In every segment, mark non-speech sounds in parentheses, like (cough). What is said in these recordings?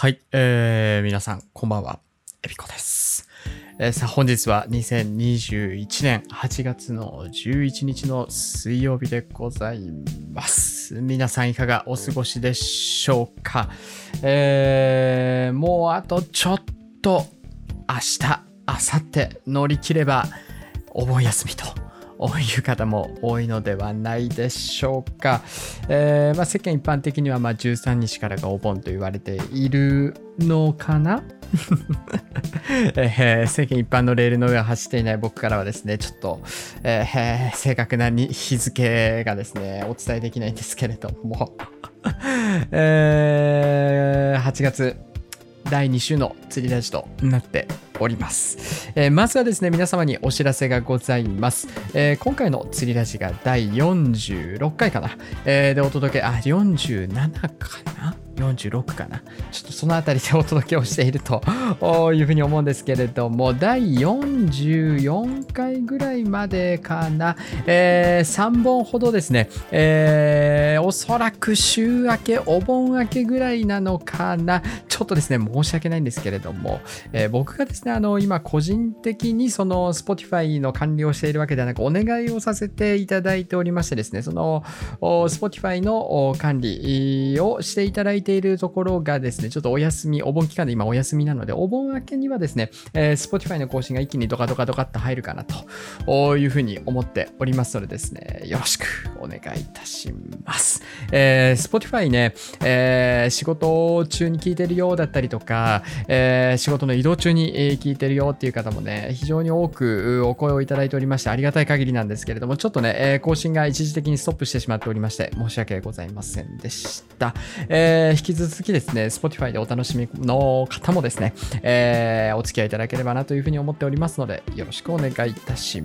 はい、えー、皆さん、こんばんは。エビコです。えーさあ、本日は2021年8月の11日の水曜日でございます。皆さんいかがお過ごしでしょうか？えー、もうあとちょっと明日、明後日乗り切ればお盆休みと。いう方も多いのではないでしょうか。えーまあ、世間一般的にはま13日からがお盆と言われているのかな？(laughs) えー世間一般のレールの上を走っていない僕からはですね、ちょっと、えー正確な日付がですね、お伝えできないんですけれども、(laughs) えー8月第2週の釣りラジとなっております、えーまずはですね皆様にお知らせがございます、えー今回の釣りラジが第46回かな、えーでお届けあ47かな？46かな。ちょっとそのあたりでお届けをしているというふうに思うんですけれども第44回ぐらいまでかな、えー3本ほどですね、えーおそらく週明けお盆明けぐらいなのかな。ちょっとですね申し訳ないんですけれども、えー僕がですねあの今個人的にその Spotify の管理をしているわけではなくお願いをさせていただいておりましてですねその Spotify の管理をしていただいてているところがですねちょっとお休みお盆期間で今お休みなのでお盆明けにはですね、えー Spotify の更新が一気にドカドカドカっと入るかなというふうに思っておりますのでですねよろしくお願いいたします、えー Spotify ね、えー仕事中に聞いてるようだったりとか、えー仕事の移動中にえ聞いてるよっていう方もね、非常に多くお声をいただいておりまして、ありがたい限りなんですけれども、ちょっとね、え更新が一時的にストップしてしまっておりまして、申し訳ございませんでした。えー引き続きですね、Spotify でお楽しみの方もですね、えーお付き合いいただければなというふうに思っておりますので、よろしくお願いいたし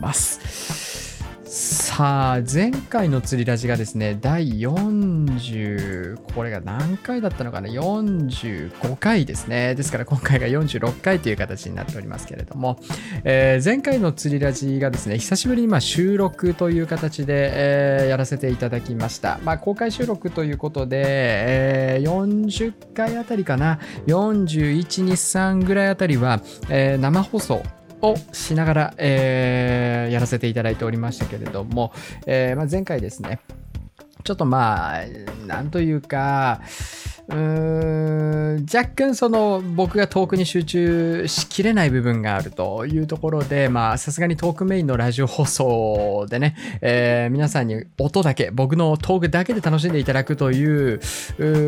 ます。さあ、前回の釣りラジがですね、第40、これが何回だったのかな ?45 回ですね。ですから今回が46回という形になっておりますけれども、えー前回の釣りラジがですね、久しぶりにま収録という形で、えーやらせていただきました。まあ、公開収録ということで、えー40回あたりかな、41、2、3ぐらいあたりは、え生放送をしながら、えーやらせていただいておりましたけれども、えーまあ、前回ですね、ちょっとまあ、なんというか、うーん若干その僕がトークに集中しきれない部分があるというところで、まあさすがにトークメインのラジオ放送でね、えー皆さんに音だけ、僕のトークだけで楽しんでいただくという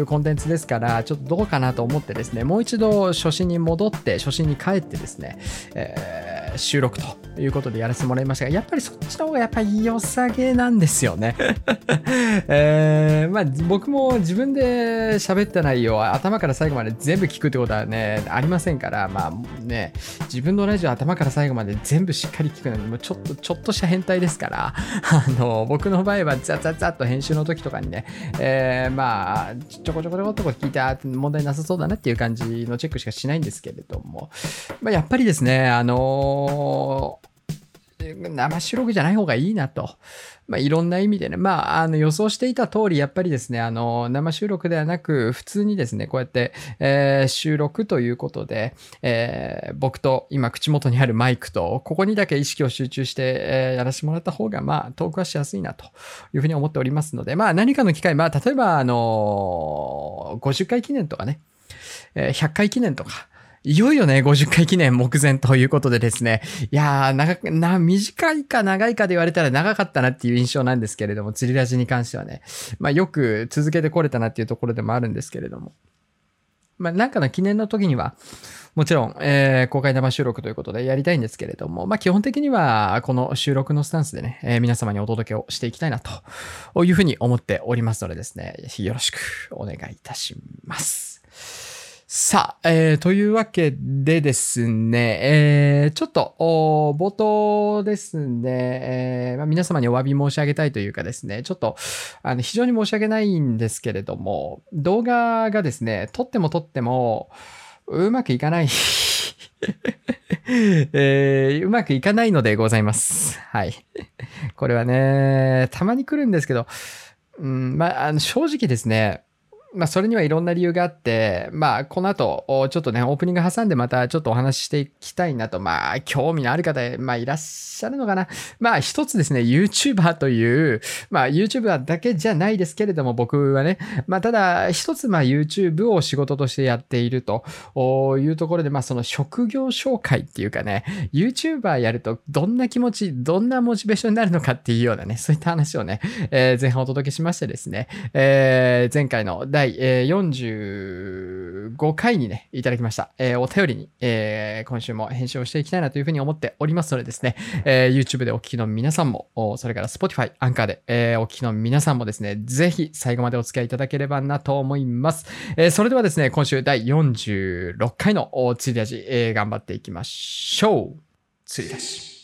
コンテンツですから、ちょっとどうかなと思ってですね、もう一度初心に戻って、初心に帰ってですね、えー収録ということでやらせてもらいましたが、やっぱりそっちの方がやっぱり良さげなんですよね。(laughs) えーまあ僕も自分で喋った内容は頭から最後まで全部聞くってことはね、ありませんから、まあね、自分のラジオ頭から最後まで全部しっかり聞くのに、もうちょっと、ちょっとした変態ですから、(laughs) あの、僕の場合はザザザッと編集の時とかにね、えーまあ、ちょこちょこちょこっと聞いて、あ問題なさそうだなっていう感じのチェックしかしないんですけれども、まあ、やっぱりですね、あの生収録じゃない方がいいなと。まあ、いろんな意味でね、まあ、あの予想していた通り、やっぱりですね、あの、生収録ではなく、普通にですね、こうやって、えー収録ということで、えー僕と今口元にあるマイクと、ここにだけ意識を集中して、えーやらせてもらった方が、まあ、トークはしやすいなというふうに思っておりますので、まあ、何かの機会、まあ、例えば、あのー50回記念とかね、え100回記念とか、いよいよね、50回記念目前ということでですね、いやー、長く、な、短いか長いかで言われたら長かったなっていう印象なんですけれども、釣りラジに関してはね、まあよく続けてこれたなっていうところでもあるんですけれども、まあなんかの記念の時には、もちろん、えー公開生収録ということでやりたいんですけれども、まあ基本的にはこの収録のスタンスでね、えー皆様にお届けをしていきたいなというふうに思っておりますのでですね、よろしくお願いいたします。さあ、えーというわけでですね、えーちょっと、お冒頭ですね、えーまあ、皆様にお詫び申し上げたいというかですね、ちょっと、あの、非常に申し訳ないんですけれども、動画がですね、撮っても撮っても、うまくいかない。(laughs) えーうまくいかないのでございます。はい。これはね、たまに来るんですけど、うん、まあ、あの正直ですね、まあ、それにはいろんな理由があって、まあ、この後、ちょっとね、オープニング挟んでまたちょっとお話ししていきたいなと、まあ、興味のある方、まあ、いらっしゃるのかな。まあ、一つですね、YouTuber という、まあ、YouTuber だけじゃないですけれども、僕はね、まあ、ただ、一つ、まあ、YouTube を仕事としてやっているというところで、まあ、その職業紹介っていうかね、YouTuber やるとどんな気持ち、どんなモチベーションになるのかっていうようなね、そういった話をね、えー前半お届けしましてですね、えー前回の、第えー45回にね、いただきました、えーお便りに、えー今週も返信をしていきたいなというふうに思っておりますのでですね、えー YouTube でお聞きの皆さんも、それから Spotify、アンカーで、えーお聞きの皆さんもですね、ぜひ最後までお付き合いいただければなと思います。えーそれではですね、今週第46回のお釣り出し、えー頑張っていきましょう。釣り出し。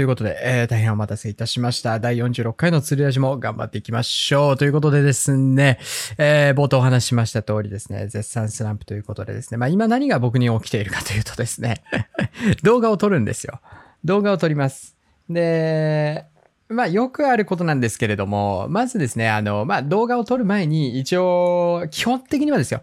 ということで、えー大変お待たせいたしました。第46回の釣りラジも頑張っていきましょう。ということでですね、えー冒頭お話ししました通りですね、絶賛スランプということでですね、まあ今何が僕に起きているかというとですね、(laughs) 動画を撮るんですよ。動画を撮ります。で、まあよくあることなんですけれども、まずですね、あの、まあ動画を撮る前に一応、基本的にはですよ、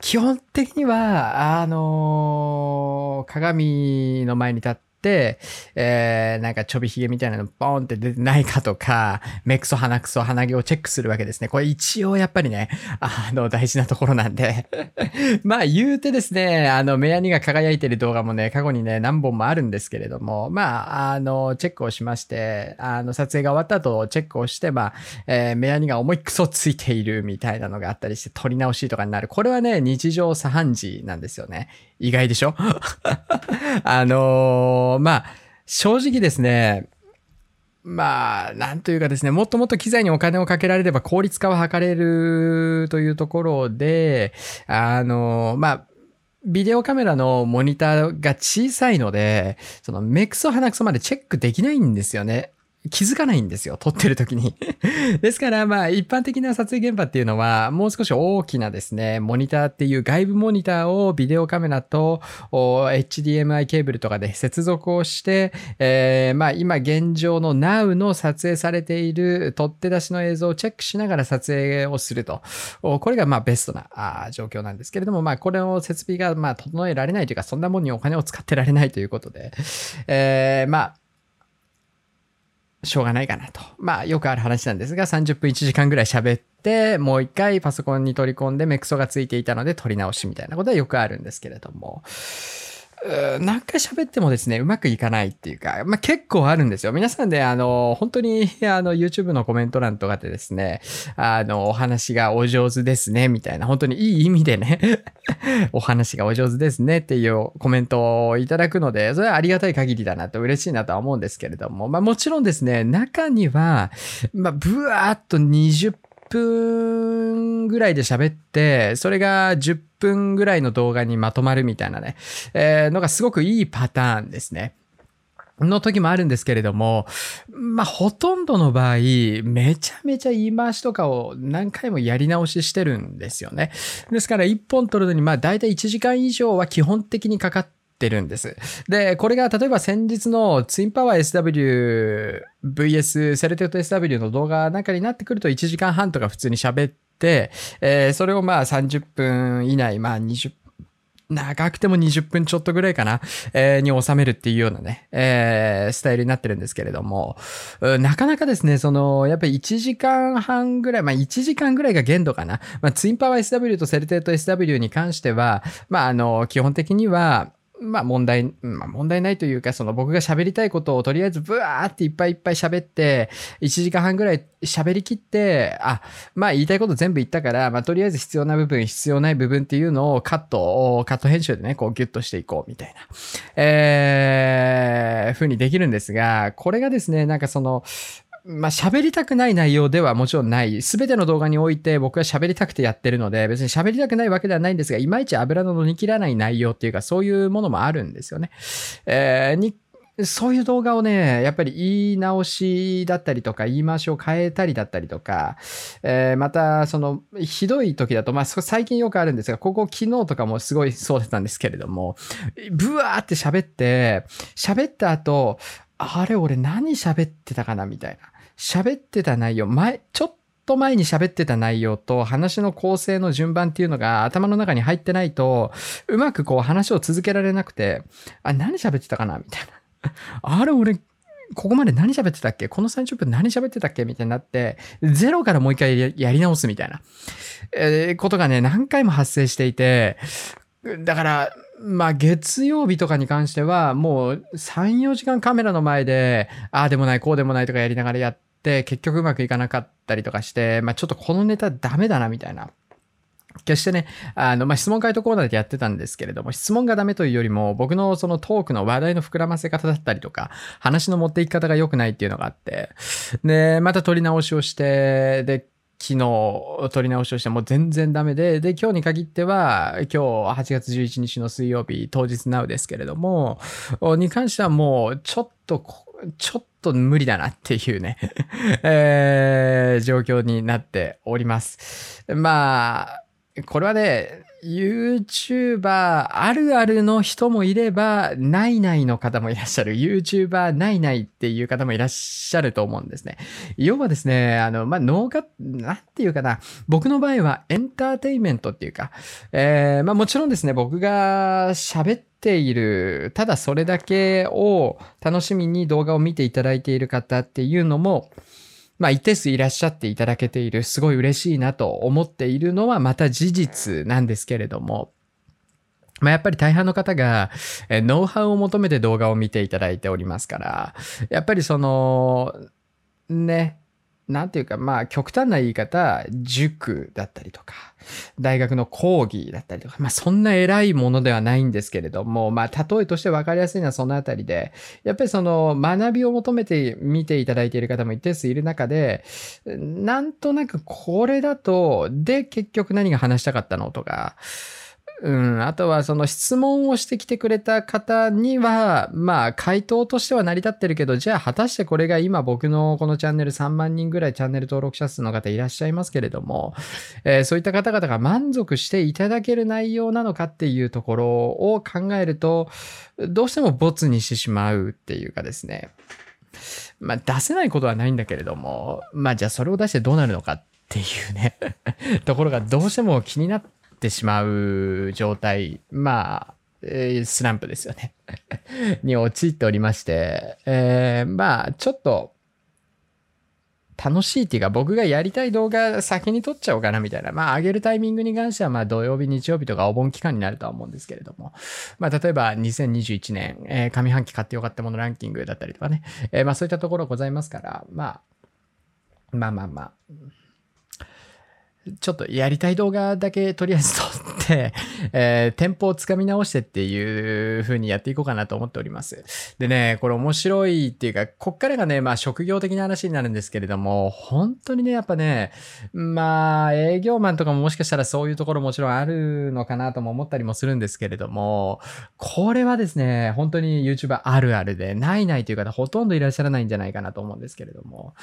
基本的には、あの鏡の前に立って、えー、なんかちょびひげみたいなのボーンって出てないかとか、目くそ鼻くそ鼻毛をチェックするわけですね。これ一応やっぱりね、あの、大事なところなんで。(laughs) まあ言うてですね、あの、目やにが輝いてる動画もね、過去にね、何本もあるんですけれども、まあ、あの、チェックをしまして、あの、撮影が終わった後、チェックをして、まあ、えー目やにが思いっくそついているみたいなのがあったりして、撮り直しとかになる。これはね、日常茶飯事なんですよね。意外でしょ？(laughs) あのーまあ、正直ですね、まあ、なんというかですね、もっともっと機材にお金をかけられれば効率化は図れるというところで、あの、まあ、ビデオカメラのモニターが小さいので、その目くそ鼻くそまでチェックできないんですよね。気づかないんですよ、撮ってる時に。(laughs) ですから、まあ、一般的な撮影現場っていうのは、もう少し大きなですね、モニターっていう外部モニターをビデオカメラと HDMI ケーブルとかで接続をして、えーまあ、今現状の Now の撮影されている取って出しの映像をチェックしながら撮影をすると。これがまあベストな状況なんですけれども、まあ、これを設備がまあ整えられないというか、そんなもんにお金を使ってられないということで、えーまあ、しょうがないかなと。まあ、よくある話なんですが、30分1時間ぐらい喋って、もう一回パソコンに取り込んで、メクソがついていたので取り直しみたいなことはよくあるんですけれども、何回喋ってもですね、うまくいかないっていうか、まあ結構あるんですよ。皆さんで、あの、本当に、あの、YouTube のコメント欄とかでですね、あの、お話がお上手ですね、みたいな、本当にいい意味でね、(laughs) お話がお上手ですねっていうコメントをいただくので、それはありがたい限りだなと嬉しいなとは思うんですけれども、まあもちろんですね、中には、まあ、ぶわーっと20分ぐらいで喋って、それが10分ぐらいの動画にまとまるみたいなね、えーのがすごくいいパターンですね。の時もあるんですけれども、まあ、ほとんどの場合、めちゃめちゃ言い回しとかを何回もやり直ししてるんですよね。ですから、1本撮るのに、まあ、大体1時間以上は基本的にかかってるんです。で、これが例えば先日のツインパワー SW VS セレテッド SW の動画なんかになってくると1時間半とか普通に喋って、えーそれをまあ30分以内、まあ20長くても20分ちょっとぐらいかな、えーに収めるっていうようなね、えースタイルになってるんですけれども、なかなかですね、その、やっぱり1時間半ぐらい、まあ1時間ぐらいが限度かな。まあツインパワー SW とセルテート SW に関しては、まああの、基本的には、まあ問題、まあ問題ないというか、その僕が喋りたいことをとりあえずブワーっていっぱいいっぱい喋って、1時間半ぐらい喋りきって、あ、まあ言いたいこと全部言ったから、まあとりあえず必要な部分、必要ない部分っていうのをカット、カット編集でね、こうギュッとしていこうみたいな、えー、風にできるんですが、これがですね、なんかその、まあ、喋りたくない内容ではもちろんない。すべての動画において僕は喋りたくてやってるので、別に喋りたくないわけではないんですが、いまいち油の乗り切らない内容っていうか、そういうものもあるんですよね。えーにそういう動画をね、やっぱり言い直しだったりとか、言い回しを変えたりだったりとか、えーまた、その、ひどい時だと、まあ、最近よくあるんですが、ここ昨日とかもすごいそうだったんですけれども、ブワーって喋って、喋った後、あれ俺何喋ってたかなみたいな。喋ってた内容、前、ちょっと前に喋ってた内容と話の構成の順番っていうのが頭の中に入ってないと、うまくこう話を続けられなくて、あ、何喋ってたかなみたいな。(laughs) あれ俺、ここまで何喋ってたっけ？この30分何喋ってたっけ？みたいになって、ゼロからもう一回やり直すみたいな、えーことがね、何回も発生していて、だから、まあ月曜日とかに関しては、もう3、4時間カメラの前で、ああでもない、こうでもないとかやりながらやって、結局うまくいかなかったりとかして、まあちょっとこのネタダメだなみたいな。決してね、あの、まあ、質問回答コーナーでやってたんですけれども、質問がダメというよりも、僕のそのトークの話題の膨らませ方だったりとか、話の持っていき方が良くないっていうのがあって、で、また撮り直しをして、で、昨日撮り直しをしても全然ダメで、で、今日に限っては、今日8月11日の水曜日、当日なうですけれども、に関してはもう、ちょっと、ちょっと無理だなっていうね、(laughs) 状況になっております。まあ、これはね、YouTuber あるあるの人もいれば、ないないの方もいらっしゃる。YouTuber ないないっていう方もいらっしゃると思うんですね。要はですね、あの、まあ、脳が、なんていうかな、僕の場合はエンターテイメントっていうか、えーまあ、もちろんですね、僕が喋っている、ただそれだけを楽しみに動画を見ていただいている方っていうのも、まあ一定数いらっしゃっていただけている、すごい嬉しいなと思っているのはまた事実なんですけれども、まあ、やっぱり大半の方が、えーノウハウを求めて動画を見ていただいておりますから、やっぱりその、ね、なんていうか、まあ、極端な言い方、塾だったりとか、大学の講義だったりとか、まあ、そんな偉いものではないんですけれども、まあ、例えとして分かりやすいのはそのあたりで、やっぱりその学びを求めて見ていただいている方も一定数いる中で、なんとなくこれだと、で、結局何が話したかったのとか、うん、あとはその質問をしてきてくれた方には、まあ回答としては成り立ってるけど、じゃあ果たしてこれが今僕のこのチャンネル3万人ぐらいチャンネル登録者数の方いらっしゃいますけれども、えーそういった方々が満足していただける内容なのかっていうところを考えると、どうしてもボツにしてしまうっていうかですね。まあ出せないことはないんだけれども、まあじゃあそれを出してどうなるのかっていうね、ところがどうしても気になっててしまう状態、まあ、えースランプですよね。(laughs) に陥っておりまして、えーまあちょっと、楽しいっていうか僕がやりたい動画先に撮っちゃおうかなみたいな。まあ上げるタイミングに関してはまあ土曜日、日曜日とかお盆期間になるとは思うんですけれども。まあ例えば2021年、えー上半期買ってよかったものランキングだったりとかね。えーまあそういったところございますから、まあ、まあまあまあ。ちょっとやりたい動画だけとりあえず撮って、(laughs) えー、テンポをつかみ直してっていう風にやっていこうかなと思っております。でね、これ面白いっていうか、こっからがね、まあ職業的な話になるんですけれども、本当にね、やっぱね、まあ営業マンとかももしかしたらそういうところもちろんあるのかなとも思ったりもするんですけれども、これはですね、本当に YouTuber あるあるで、ないないという方ほとんどいらっしゃらないんじゃないかなと思うんですけれども、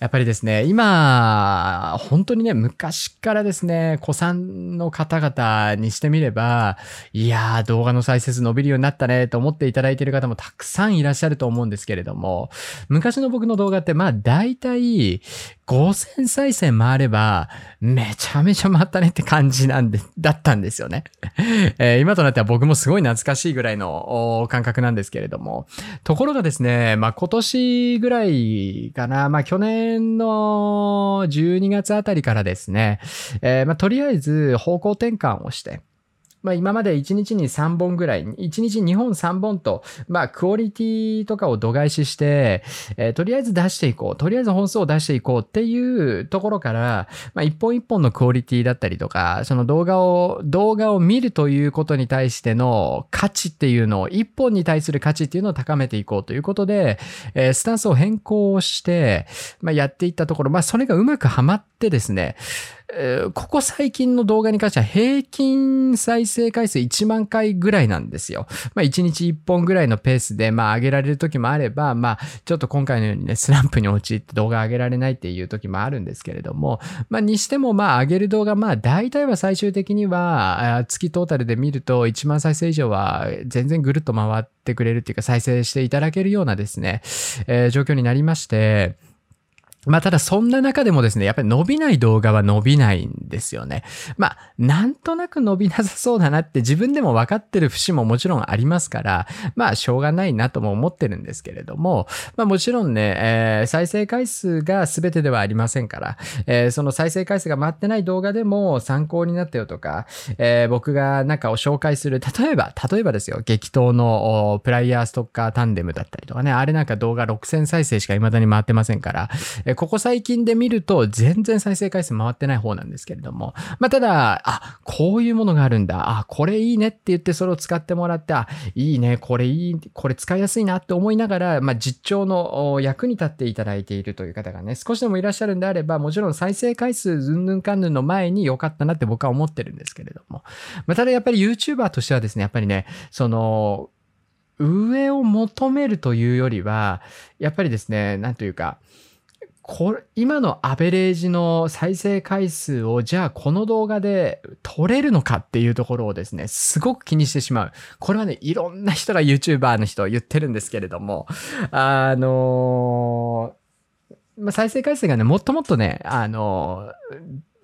やっぱりですね、今、本当にね、昔からですね、子さんの方々にしてみれば、いやー、動画の再生数伸びるようになったね、と思っていただいている方もたくさんいらっしゃると思うんですけれども、昔の僕の動画って、まあ、大体、5000再生回れば、めちゃめちゃ回ったねって感じなんで、だったんですよね。えー今となっては僕もすごい懐かしいぐらいの感覚なんですけれども。ところがですね、まあ今年ぐらいかな、まあ去年の12月あたりからですね、えーまあとりあえず方向転換をして、まあ今まで1日に3本ぐらい、1日2本3本と、まあクオリティとかを度外視して、えーとりあえず出していこう、とりあえず本数を出していこうっていうところから、まあ一本一本のクオリティだったりとか、その動画を、動画を見るということに対しての価値っていうのを、一本に対する価値っていうのを高めていこうということで、えースタンスを変更して、まあやっていったところ、まあそれがうまくはまってですね、えここ最近の動画に関しては平均再生回数1万回ぐらいなんですよ。まあ1日1本ぐらいのペースでまあ上げられる時もあれば、まあちょっと今回のようにね、スランプに陥って動画上げられないっていう時もあるんですけれども、まあにしてもまあ上げる動画、まあ大体は最終的には月トータルで見ると1万再生以上は全然ぐるっと回ってくれるっていうか再生していただけるようなですね、えー状況になりまして、まあただそんな中でもですね、やっぱり伸びない動画は伸びないんですよね。まあなんとなく伸びなさそうだなって自分でも分かってる節ももちろんありますから、まあしょうがないなとも思ってるんですけれども、まあもちろんね、えー再生回数が全てではありませんから、えーその再生回数が回ってない動画でも参考になったよとか、えー僕がなんかを紹介する、例えば、例えばですよ、激闘のプライヤーストッカータンデムだったりとかね、あれなんか動画6000再生しか未だに回ってませんから、ここ最近で見ると全然再生回数回ってない方なんですけれども、まあただ、あ、こういうものがあるんだ、あ、これいいねって言ってそれを使ってもらって、あ、いいね、これいい、これ使いやすいなって思いながら、まあ実調の役に立っていただいているという方がね、少しでもいらっしゃるんであれば、もちろん再生回数ずんぬんかんぬんの前に良かったなって僕は思ってるんですけれども、まあただやっぱり YouTuber としてはですね、やっぱりね、その、上を求めるというよりは、やっぱりですね、なんというか、これ今のアベレージの再生回数をじゃあこの動画で取れるのかっていうところをですね、すごく気にしてしまう。これはね、いろんな人が YouTuber の人言ってるんですけれども、(laughs) あのま、再生回数がね、もっともっとね、あの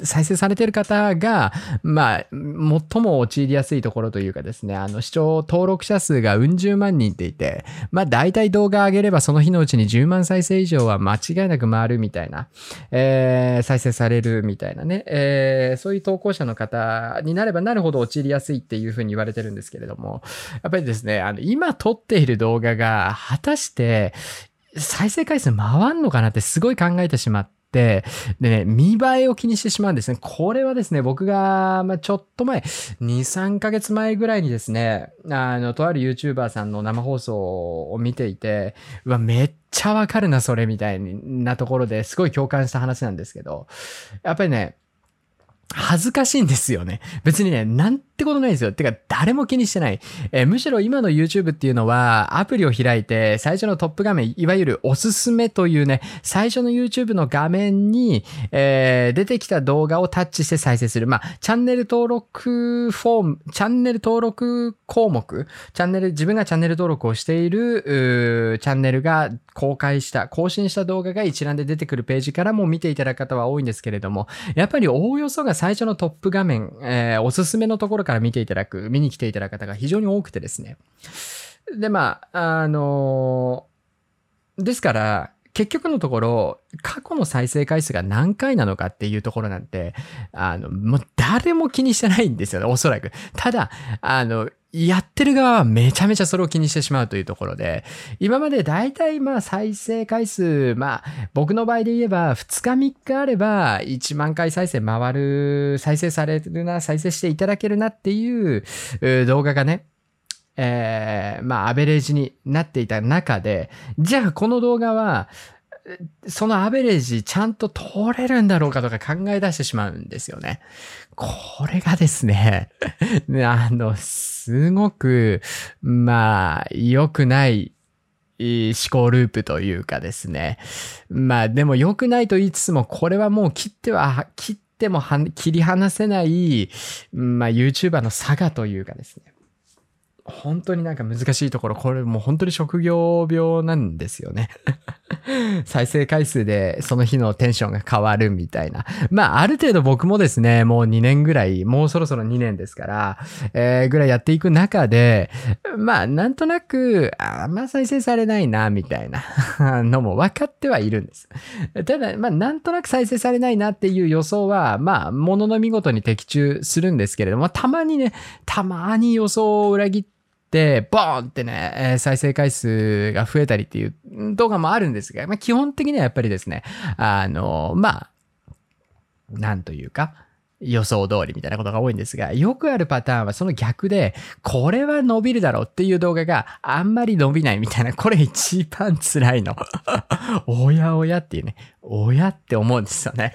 再生されてる方が、まあ、最も陥りやすいところというかですね、あの、視聴登録者数がうん十万人っていて、まあ、大体動画上げればその日のうちに10万再生以上は間違いなく回るみたいな、えー再生されるみたいなね、えーそういう投稿者の方になればなるほど陥りやすいっていうふうに言われてるんですけれども、やっぱりですね、あの、今撮っている動画が果たして再生回数回んのかなってすごい考えてしまって、でね、見栄えを気にしてしまうんですね。これはですね、僕が、まあ、ちょっと前、2、3ヶ月前ぐらいにですね、あの、とある YouTuber さんの生放送を見ていて、うわ、めっちゃわかるな、それ、みたいなところですごい共感した話なんですけど、やっぱりね、恥ずかしいんですよね。別にね、なんてことないですよ。てか、誰も気にしてない。えーむしろ今の YouTube っていうのは、アプリを開いて、最初のトップ画面、いわゆるおすすめというね、最初の YouTube の画面に、えー出てきた動画をタッチして再生する。まあ、チャンネル登録フォーム、チャンネル登録項目、チャンネル、自分がチャンネル登録をしている、チャンネルが公開した、更新した動画が一覧で出てくるページからも見ていただく方は多いんですけれども、やっぱりおおよそが最初のトップ画面、えーおすすめのところから見ていただく、見に来ていただく方が非常に多くてですね。で、まあ、あのーですから、結局のところ、過去の再生回数が何回なのかっていうところなんて、あの、もう誰も気にしてないんですよね、おそらく。ただ、あの、やってる側はめちゃめちゃそれを気にしてしまうというところで、今まで大体まあ再生回数、まあ僕の場合で言えば2日3日あれば1万回再生回る、再生されるな、再生していただけるなっていう動画がね、えーまあアベレージになっていた中で、じゃあこの動画は、そのアベレージちゃんと通れるんだろうかとか考え出してしまうんですよね。これがです (laughs) ね、あの、すごく、まあ、良くない思考ループというかですね。まあ、でも良くないと言いつつも、これはもう切っては、切っても切り離せない、まあ、YouTuber の差がというかですね。本当になんか難しいところ、これもう本当に職業病なんですよね。(laughs) 再生回数でその日のテンションが変わるみたいな。まあ、ある程度僕もですね、もう2年ぐらい、もうそろそろ2年ですから、えーぐらいやっていく中で、まあ、なんとなく、ああんま再生されないな、みたいな (laughs) のも分かってはいるんです。ただ、まあ、なんとなく再生されないなっていう予想は、まあ、ものの見事に的中するんですけれども、たまにね、たまに予想を裏切って、ボーンってね、え再生回数が増えたりっていう動画もあるんですが、まあ、基本的にはやっぱりですね、あの、まあ、なんというか、予想通りみたいなことが多いんですが、よくあるパターンはその逆で、これは伸びるだろうっていう動画があんまり伸びないみたいな、これ一番辛いの。(laughs) おやおやっていうね、おやって思うんですよね。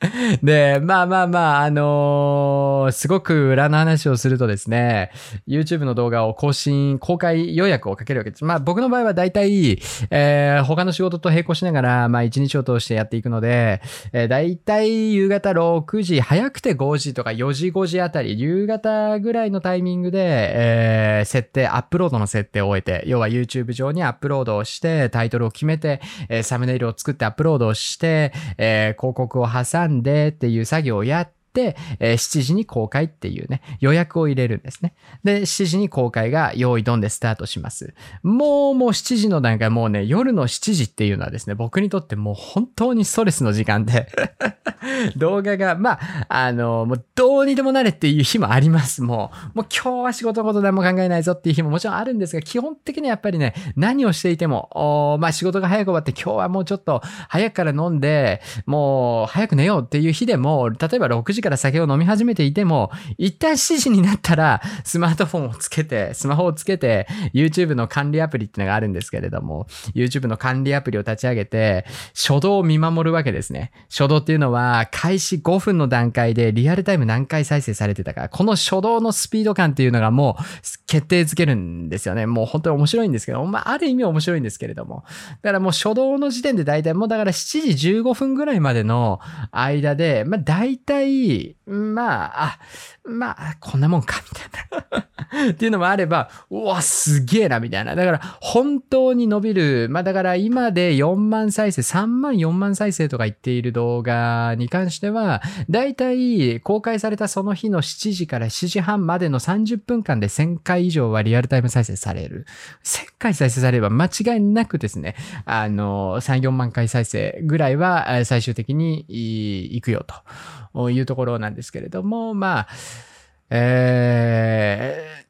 (laughs) で、まあまあまあ、あのーすごく裏の話をするとですね、YouTube の動画を更新、公開予約をかけるわけです。まあ僕の場合は大体、えー他の仕事と並行しながら、まあ一日を通してやっていくので、えー、大体夕方6時、早くて5時とか4時5時あたり、夕方ぐらいのタイミングで、えー設定、アップロードの設定を終えて、要は YouTube 上にアップロードをして、タイトルを決めて、えーサムネイルを作ってアップロードをして、えー広告を挟んでっていう作業をやって、えー7時に公開っていうね、予約を入れるんですね。で、7時に公開が用意ドンでスタートします。もうもう7時の段階、もうね、夜の7時っていうのはですね、僕にとってもう本当にストレスの時間で、(laughs) 動画が、まあ、あの、もうどうにでもなれっていう日もあります。もう、もう今日は仕事のこと何も考えないぞっていう日ももちろんあるんですが、基本的にはやっぱりね、何をしていても、おーまあ仕事が早く終わって今日はもうちょっと早くから飲んで、もう早く寝ようっていう日でも、例えば6時から酒を飲み始めていても、一旦7時になったら、スマートフォンをつけて、スマホをつけて、YouTube の管理アプリっていうのがあるんですけれども、YouTube の管理アプリを立ち上げて、初動を見守るわけですね。初動っていうのは、開始5分の段階でリアルタイム何回再生されてたか、この初動のスピード感っていうのがもう決定づけるんですよね。もう本当に面白いんですけど、まあ、ある意味面白いんですけれども。だからもう初動の時点で大体もうだから7時15分ぐらいまでの間で、まあ大体、意义。まあ、あ、まあ、こんなもんか、みたいな。(laughs) っていうのもあれば、うわ、すげえな、みたいな。だから、本当に伸びる。まあ、だから今で4万再生、3万、4万再生とか言っている動画に関しては、だいたい公開されたその日の7時から7時半までの30分間で1000回以上はリアルタイム再生される。1000回再生されれば間違いなくですね、あの、3、4万回再生ぐらいは最終的にいいくよというところなんですですけれども、まあ、えー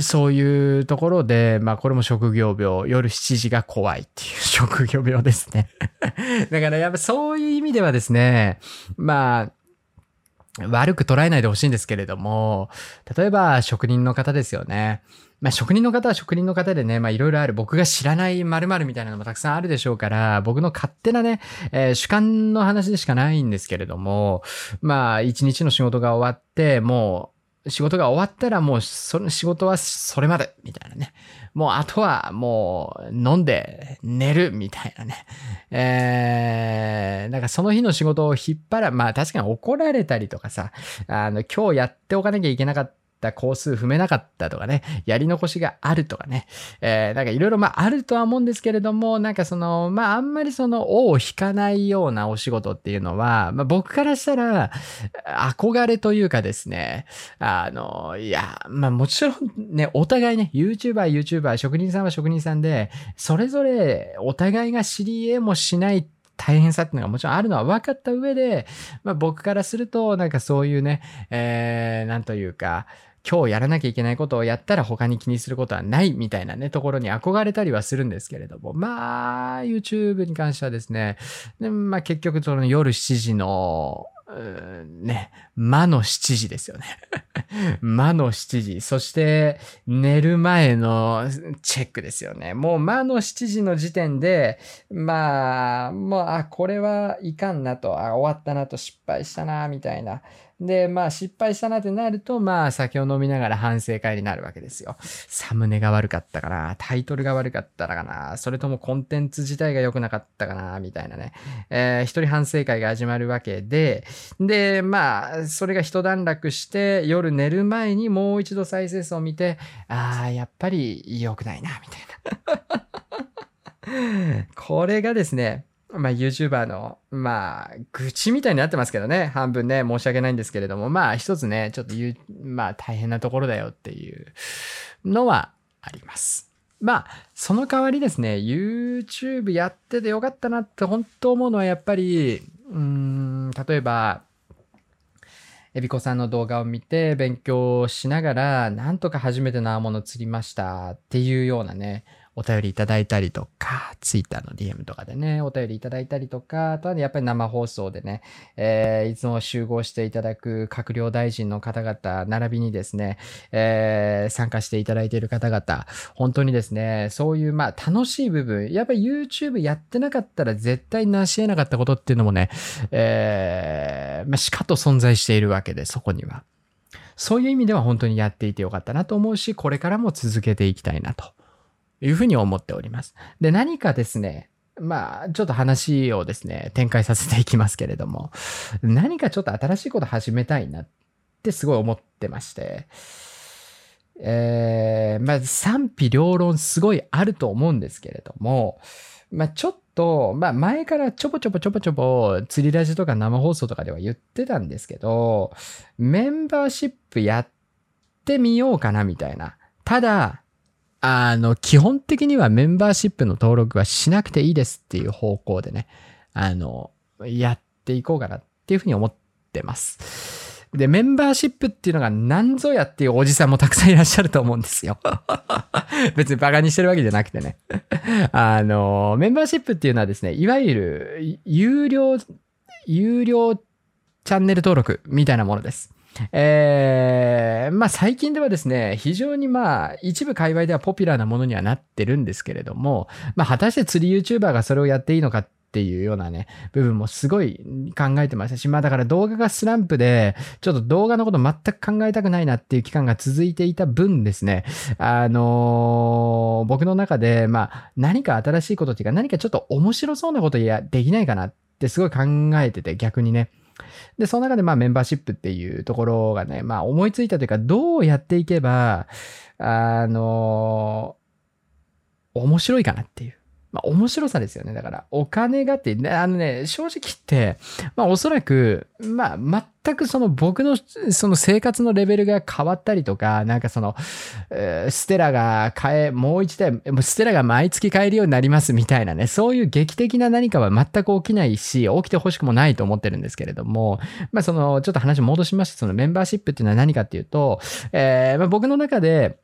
そういうところで、まあこれも職業病、夜7時が怖いっていう (laughs) 職業病ですね。(laughs) だからやっぱそういう意味ではですね、まあ、悪く捉えないでほしいんですけれども、例えば職人の方ですよね。まあ職人の方は職人の方でね、まあいろいろある。僕が知らない〇〇みたいなのもたくさんあるでしょうから、僕の勝手なね、えー主観の話でしかないんですけれども、まあ一日の仕事が終わって、もう仕事が終わったらもうその仕事はそれまで、みたいなね。もうあとはもう飲んで寝るみたいなね。えー、なんかその日の仕事を引っ張ら、まあ確かに怒られたりとかさ、あの今日やっておかなきゃいけなかった工数踏めなかったとかね、やり残しがあるとかね、えー、なんかいろいろまああるとは思うんですけれども、なんかその、まああんまりその尾を引かないようなお仕事っていうのは、まあ僕からしたら憧れというかですね、あの、いや、まあもちろんね、お互いね、YouTuber YouTuber、職人さんは職人さんで、それぞれお互いが知り得もしない大変さっていうのがもちろんあるのは分かった上で、まあ僕からすると、なんかそういうね、えー、なんというか、今日やらなきゃいけないことをやったら他に気にすることはないみたいなね、ところに憧れたりはするんですけれども、まあ、YouTube に関してはですね、でまあ結局その夜7時の、ね、魔の7時ですよね。(laughs) 魔の7時。そして、寝る前のチェックですよね。もう魔の7時の時点で、まあ、もう、あ、これはいかんなと、あ、終わったなと、失敗したな、みたいな。で、まあ失敗したなってなると、まあ酒を飲みながら反省会になるわけですよ。サムネが悪かったかなタイトルが悪かったかなそれともコンテンツ自体が良くなかったかなみたいなね。えー一人反省会が始まるわけで、で、まあ、それが一段落して、夜寝る前にもう一度再生数を見て、ああ、やっぱり良くないな、みたいな。(laughs) これがですね、まあ、YouTuber の、まあ、愚痴みたいになってますけどね。半分ね、申し訳ないんですけれども、まあ、一つね、ちょっと言う、まあ、大変なところだよっていうのはあります。まあ、その代わりですね、YouTube やっててよかったなって本当思うのはやっぱり、うん、例えば、エビコさんの動画を見て勉強しながら、なんとか初めて縄物釣りましたっていうようなね、お便りいただいたりとか、Twitter の DM とかでね、お便りいただいたりとか、あとはねやっぱり生放送でね、えーいつも集合していただく閣僚大臣の方々、並びにですね、えー参加していただいている方々、本当にですね、そういうまあ楽しい部分、やっぱり YouTube やってなかったら絶対成し得なかったことっていうのもね、えーまあ、しかと存在しているわけで、そこには。そういう意味では本当にやっていてよかったなと思うし、これからも続けていきたいなというふうに思っております。で、何かですね、まあ、ちょっと話をですね、展開させていきますけれども、何かちょっと新しいこと始めたいなってすごい思ってまして、えー、まあ、賛否両論すごいあると思うんですけれども、まあ、ちょっと、まあ、前からちょぼちょぼちょぼちょぼ、釣りラジとか生放送とかでは言ってたんですけど、メンバーシップやってみようかなみたいな。ただ、あの、基本的にはメンバーシップの登録はしなくていいですっていう方向でね、あの、やっていこうかなっていうふうに思ってます。で、メンバーシップっていうのが何ぞやっていうおじさんもたくさんいらっしゃると思うんですよ。(laughs) 別にバカにしてるわけじゃなくてね。あの、メンバーシップっていうのはですね、いわゆる有料、有料チャンネル登録みたいなものです。(laughs) えー、まあ最近ではですね、非常にまあ一部界隈ではポピュラーなものにはなってるんですけれども、まあ果たして釣り YouTuber がそれをやっていいのかっていうようなね、部分もすごい考えてましたし、まあだから動画がスランプで、ちょっと動画のこと全く考えたくないなっていう期間が続いていた分ですね、あのー僕の中で、まあ何か新しいことっていうか何かちょっと面白そうなことやできないかなってすごい考えてて逆にね。で、その中でまあメンバーシップっていうところがね、まあ思いついたというか、どうやっていけば、あの面白いかなっていう。まあ面白さですよね。だから、お金がって、あのね、正直言って、まあおそらく、まあ全くその僕のその生活のレベルが変わったりとか、なんかその、えーステラが買え、もう一台、ステラが毎月買えるようになりますみたいなね、そういう劇的な何かは全く起きないし、起きてほしくもないと思ってるんですけれども、まあその、ちょっと話戻しまして、そのメンバーシップっていうのは何かっていうと、えーまあ、僕の中で、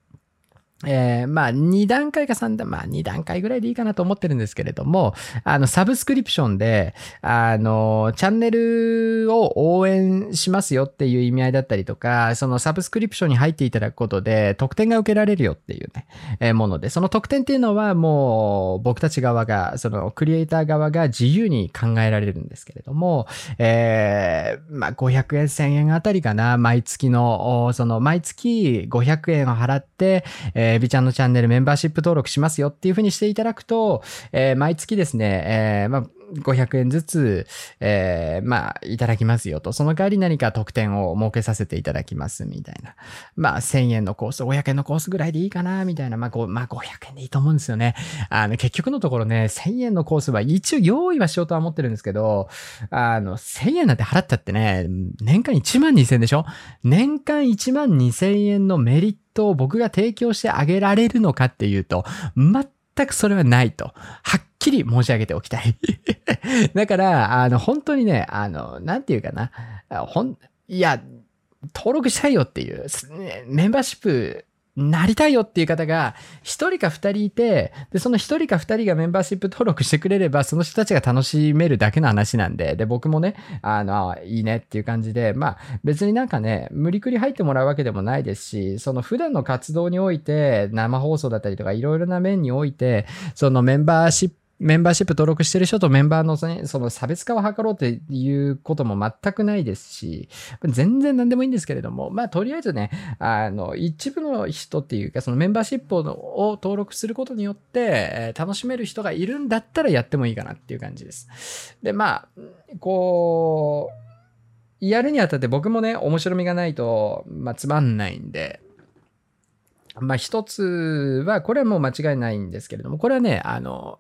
えーまあ、2段階か3段、まあ、2段階ぐらいでいいかなと思ってるんですけれども、あの、サブスクリプションで、あの、チャンネルを応援しますよっていう意味合いだったりとか、そのサブスクリプションに入っていただくことで、特典が受けられるよっていうね、えーもので、その特典っていうのはもう、僕たち側が、そのクリエイター側が自由に考えられるんですけれども、えーまあ、500円、1000円あたりかな、毎月の、その、毎月500円を払って、えー、ビちゃんのチャンネルメンバーシップ登録しますよっていうふうにしていただくと、えー毎月ですね、えーまあ、500円ずつ、えーまあ、いただきますよと。その代わり何か特典を設けさせていただきますみたいな。まあ、1000円のコース、500円のコースぐらいでいいかなみたいな。まあ、まあ、500円でいいと思うんですよね。あの、結局のところね、1000円のコースは一応用意はしようとは思ってるんですけど、あの、1000円なんて払ったってね、年間1万2000円でしょ？年間1万2000円のメリットを僕が提供してあげられるのかっていうと、全全くそれはないと。はっきり申し上げておきたい。(laughs) だから、あの、本当にね、あの、なんていうかな。ほん、いや、登録したいよっていう、メンバーシップなりたいよっていう方が、一人か二人いて、で、その一人か二人がメンバーシップ登録してくれれば、その人たちが楽しめるだけの話なんで、で、僕もね、あの、いいねっていう感じで、まあ、別になんかね、無理くり入ってもらうわけでもないですし、その普段の活動において、生放送だったりとか、いろいろな面において、そのメンバーシップメンバーシップ登録してる人とメンバーのそのその差別化を図ろうっていうことも全くないですし、全然何でもいいんですけれども、まあ、とりあえずね、あの、一部の人っていうか、そのメンバーシップを登録することによって、え楽しめる人がいるんだったらやってもいいかなっていう感じです。で、まあ、こう、やるにあたって僕もね、面白みがないと、まあ、つまんないんで、まあ一つは、これはもう間違いないんですけれども、これはね、あの、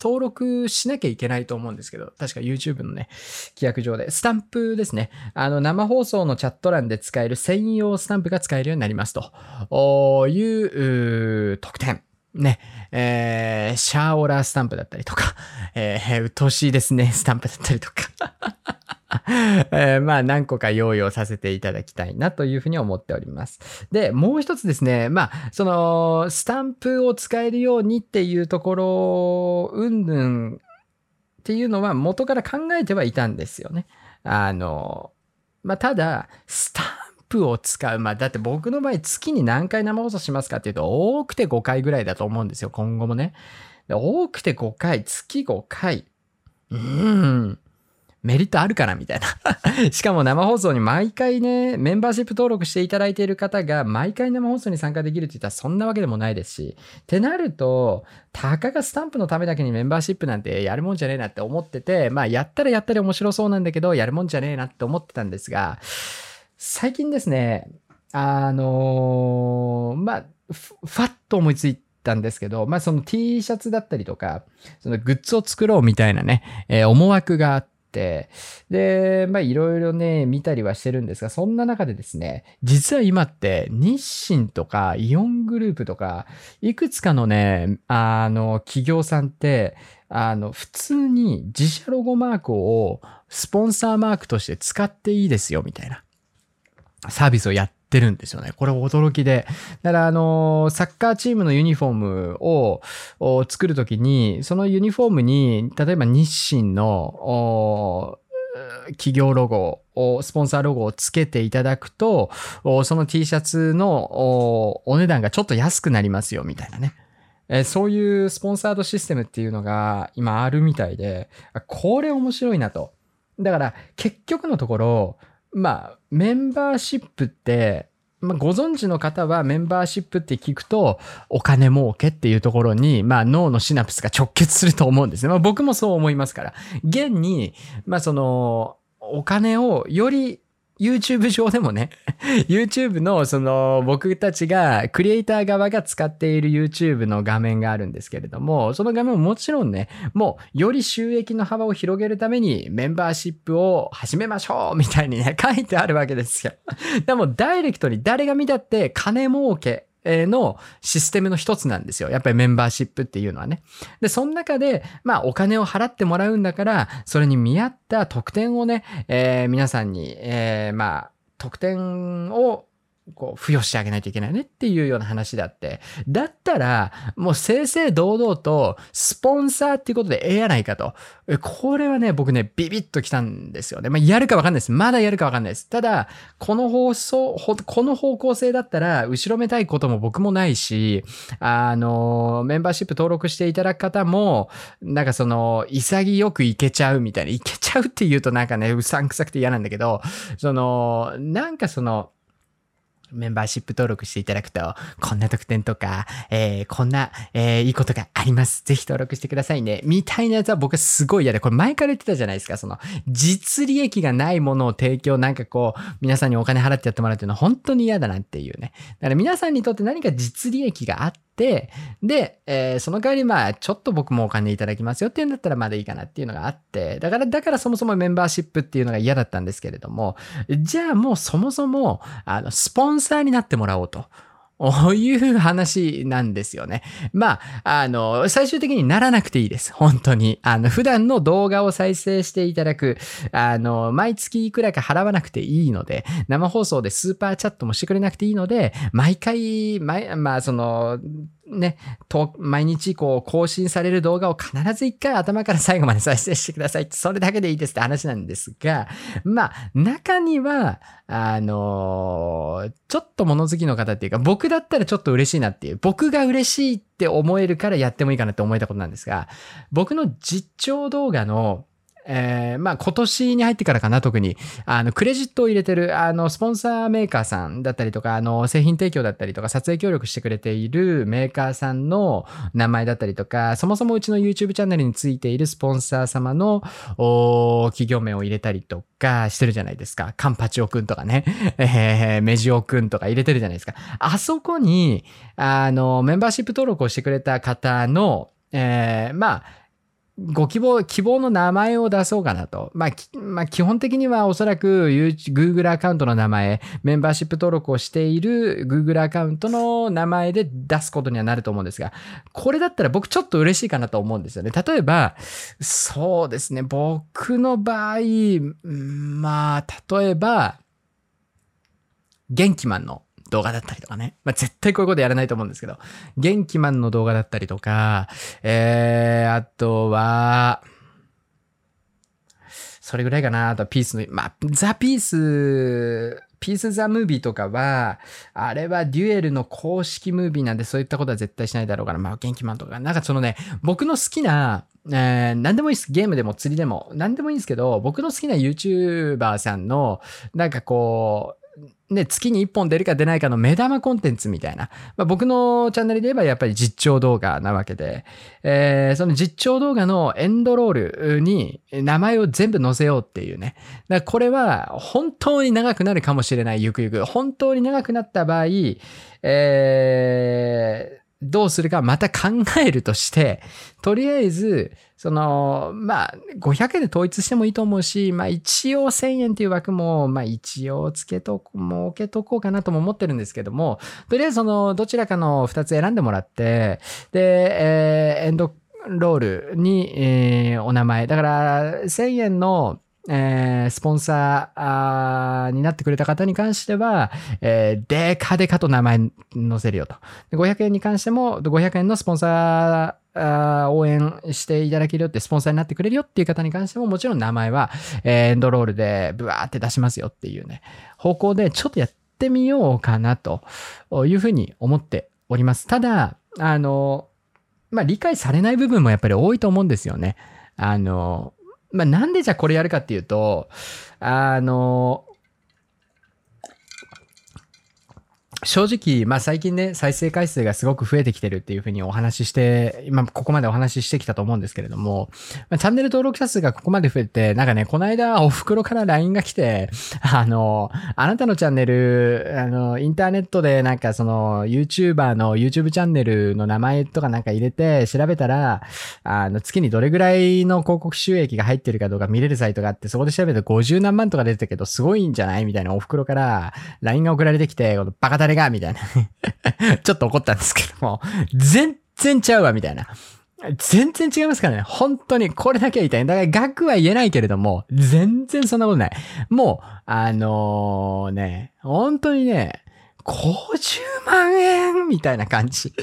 登録しなきゃいけないと思うんですけど、確か YouTube のね、規約上で、スタンプですね。あの、生放送のチャット欄で使える専用スタンプが使えるようになりますという特典。ね、えー、シャーオラースタンプだったりとか、えー、うっとうしいですね、スタンプだったりとか。(laughs) えーまあ何個か用意をさせていただきたいなというふうに思っております。で、もう一つですね、まあ、その、スタンプを使えるようにっていうところ、うんぬんっていうのは元から考えてはいたんですよね。あの、まあ、ただ、スタンプを使う。まあ、だって僕の場合月に何回生放送しますかっていうと、多くて5回ぐらいだと思うんですよ、今後もね。多くて5回、月5回。うん。メリットあるかなみたいな。(laughs) しかも生放送に毎回ね、メンバーシップ登録していただいている方が毎回生放送に参加できるって言ったらそんなわけでもないですし。ってなると、たかがスタンプのためだけにメンバーシップなんてやるもんじゃねえなって思ってて、まあやったらやったら面白そうなんだけど、やるもんじゃねえなって思ってたんですが、最近ですね、あのーまあ、ふふわっと思いついたんですけど、まあその T シャツだったりとか、そのグッズを作ろうみたいなね、えー思惑があっ、で、まあいろいろね、見たりはしてるんですが、そんな中でですね、実は今って日清とかイオングループとか、いくつかのね、あの、企業さんって、あの、普通に自社ロゴマークをスポンサーマークとして使っていいですよ、みたいなサービスをやっててるんですよね。これ驚きで。だから、あの、サッカーチームのユニフォームを作るときに、そのユニフォームに、例えば日清の企業ロゴを、スポンサーロゴをつけていただくと、その T シャツのお値段がちょっと安くなりますよ、みたいなね。えそういうスポンサードシステムっていうのが今あるみたいで、これ面白いなと。だから結局のところ、まあメンバーシップって、まあ、ご存知の方はメンバーシップって聞くとお金儲けっていうところに、まあ脳のシナプスが直結すると思うんですね。まあ僕もそう思いますから。現に、まあその、お金をより YouTube 上でもね、(laughs) YouTube のその僕たちがクリエイター側が使っている YouTube の画面があるんですけれども、その画面ももちろんね、もうより収益の幅を広げるためにメンバーシップを始めましょうみたいにね、書いてあるわけですよ。でもダイレクトに誰が見たって金儲けのシステムの一つなんですよ。やっぱりメンバーシップっていうのはね。で、その中で、まあお金を払ってもらうんだから、それに見合った特典をね、えー皆さんに、えーまあ、特典をこう付与してあげないといけないねっていうような話であって、だったら、もう正々堂々と、スポンサーっていうことでええやないかと。これはね、僕ね、ビビッときたんですよね。まあ、やるかわかんないです。まだやるかわかんないです。ただ、この放送、この方向性だったら、後ろめたいことも僕もないし、あの、メンバーシップ登録していただく方も、なんかその、潔くいけちゃうみたいな、いけちゃうって言うとなんかね、うさんくさくて嫌なんだけど、その、なんかその、メンバーシップ登録していただくと、こんな特典とか、えーこんな、えーいいことがあります。ぜひ登録してくださいね。みたいなやつは僕はすごい嫌で、これ前から言ってたじゃないですか。その、実利益がないものを提供、なんかこう、皆さんにお金払ってやってもらうっていうのは本当に嫌だなっていうね。だから皆さんにとって何か実利益があっ、で、えーその代わりまあ、ちょっと僕もお金いただきますよっていうんだったらまだいいかなっていうのがあって、だから、だからそもそもメンバーシップっていうのが嫌だったんですけれども、じゃあもうそもそも、あの、スポンサーになってもらおうと。いう話なんですよね。まあ、あの、最終的にならなくていいです。本当に。あの、普段の動画を再生していただく、あの、毎月いくらか払わなくていいので、生放送でスーパーチャットもしてくれなくていいので、毎回、毎、まあ、その、ね、と、毎日こう更新される動画を必ず一回頭から最後まで再生してください。って、それだけでいいですって話なんですが、まあ、中には、あのーちょっと物好きの方っていうか、僕だったらちょっと嬉しいなっていう、僕が嬉しいって思えるからやってもいいかなって思えたことなんですが、僕の実況動画の、えーまあ今年に入ってからかな、特に、あの、クレジットを入れてる、あの、スポンサーメーカーさんだったりとか、あの、製品提供だったりとか、撮影協力してくれているメーカーさんの名前だったりとか、そもそもうちの YouTube チャンネルについているスポンサー様の、お企業名を入れたりとかしてるじゃないですか。カンパチオくんとかね、えーメジオくんとか入れてるじゃないですか。あそこに、あの、メンバーシップ登録をしてくれた方の、えーまあ、ご希望、希望の名前を出そうかなと。まあ、まあ、基本的にはおそらく YouTube Google アカウントの名前、メンバーシップ登録をしている Google アカウントの名前で出すことにはなると思うんですが、これだったら僕ちょっと嬉しいかなと思うんですよね。例えば、そうですね、僕の場合、まあ、例えば、元気マンの動画だったりとかね。まあ、絶対こういうことやらないと思うんですけど、元気マンの動画だったりとか、えー、あとは、それぐらいかな。あとピースの、まあ、ザ・ピース、ピース・ザ・ムービーとかは、あれはデュエルの公式ムービーなんでそういったことは絶対しないだろうから、まあ、元気マンとか、なんかそのね、僕の好きな、えー、何でもいいです。ゲームでも釣りでも。何でもいいんですけど、僕の好きな YouTuber さんの、なんかこう、ね、月に1本出るか出ないかの目玉コンテンツみたいな。まあ、僕のチャンネルで言えばやっぱり実況動画なわけで、えーその実況動画のエンドロールに名前を全部載せようっていうね。だからこれは本当に長くなるかもしれない、ゆくゆく。本当に長くなった場合、えーどうするかまた考えるとして、とりあえず、その、まあ、500円で統一してもいいと思うし、まあ一応1000円っていう枠も、まあ一応つけとこ、設けとこうかなとも思ってるんですけども、とりあえずその、どちらかの2つ選んでもらって、で、えーエンドロールに、えーお名前。だから、1000円の、えースポンサーになってくれた方に関しては、えーデカデカと名前載せるよと。500円に関しても、500円のスポンサー、あー応援していただけるよって、スポンサーになってくれるよっていう方に関しても、もちろん名前は、えーエンドロールでブワーって出しますよっていうね、方向でちょっとやってみようかなというふうに思っております。ただ、あの、まあ、理解されない部分もやっぱり多いと思うんですよね。あの、まあ、なんでじゃあこれやるかっていうと、あの、正直、まあ最近ね、再生回数がすごく増えてきてるっていうふうにお話しして、今ここまでお話ししてきたと思うんですけれども、まあ、チャンネル登録者数がここまで増えて、なんかね、この間お袋から LINE が来て、あの、あなたのチャンネル、あの、インターネットでなんかその YouTuber の YouTube チャンネルの名前とかなんか入れて調べたら、あの、月にどれぐらいの広告収益が入ってるかどうか見れるサイトがあって、そこで調べると50何万とか出てたけど、すごいんじゃない？みたいなお袋から LINE が送られてきて、このバカタレがみたいな。(laughs) ちょっと怒ったんですけども、全然ちゃうわ、みたいな。全然違いますからね。本当に、これだけは言いたい。だから、額は言えないけれども、全然そんなことない。もう、あのね、本当にね、50万円みたいな感じ。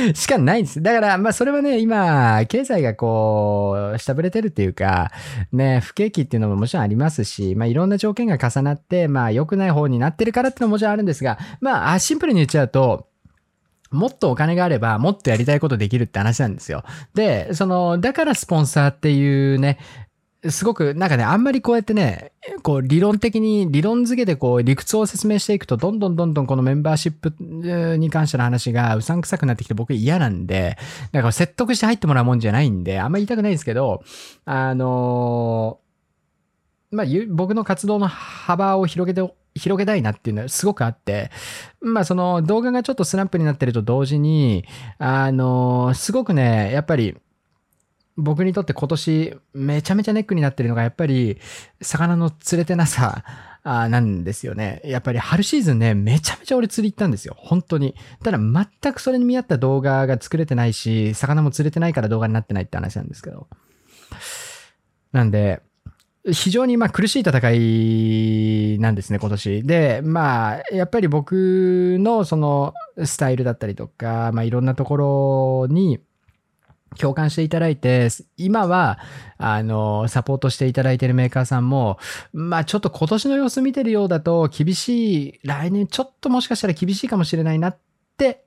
(laughs) しかないんです。だから、まあ、それはね、今、経済がこう、下振れてるっていうか、ね、不景気っていうのももちろんありますし、まあ、いろんな条件が重なって、まあ、良くない方になってるからっていうのももちろんあるんですが、まあ、あシンプルに言っちゃうと、もっとお金があれば、もっとやりたいことできるって話なんですよ。で、その、だからスポンサーっていうね、すごく、なんかね、あんまりこうやってね、こう理論的に、理論付けでこう理屈を説明していくと、どんどんどんどんこのメンバーシップに関しての話がうさんくさくなってきて僕嫌なんで、だから説得して入ってもらうもんじゃないんで、あんまり言いたくないんですけど、あのーまあ、僕の活動の幅を広げて、広げたいなっていうのはすごくあって、まあその動画がちょっとスランプになってると同時に、あのーすごくね、やっぱり、僕にとって今年めちゃめちゃネックになってるのがやっぱり魚の釣れてなさあなんですよね。やっぱり春シーズンね、めちゃめちゃ俺釣り行ったんですよ。本当に。ただ全くそれに見合った動画が作れてないし、魚も釣れてないから動画になってないって話なんですけど。なんで、非常にまあ苦しい戦いなんですね、今年。で、まあ、やっぱり僕のそのスタイルだったりとか、まあいろんなところに共感していただいて、今は、あの、サポートしていただいているメーカーさんも、まあちょっと今年の様子見てるようだと厳しい、来年ちょっともしかしたら厳しいかもしれないなって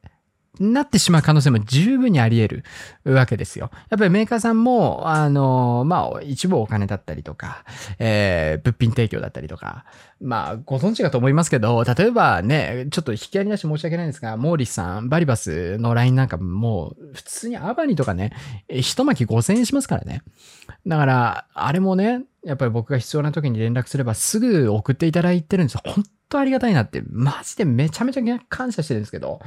なってしまう可能性も十分にあり得るわけですよ。やっぱりメーカーさんも、あの、まあ、一部お金だったりとか、えー、物品提供だったりとか、まあ、ご存知かと思いますけど、例えばね、ちょっと引き合いに出し申し訳ないんですが、モーリスさん、バリバスの LINE なんかもう、普通にアバニとかね、一巻き5000円しますからね。だから、あれもね、やっぱり僕が必要な時に連絡すればすぐ送っていただいてるんですよ。本当ありがたいなって、マジでめちゃめちゃ感謝してるんですけど、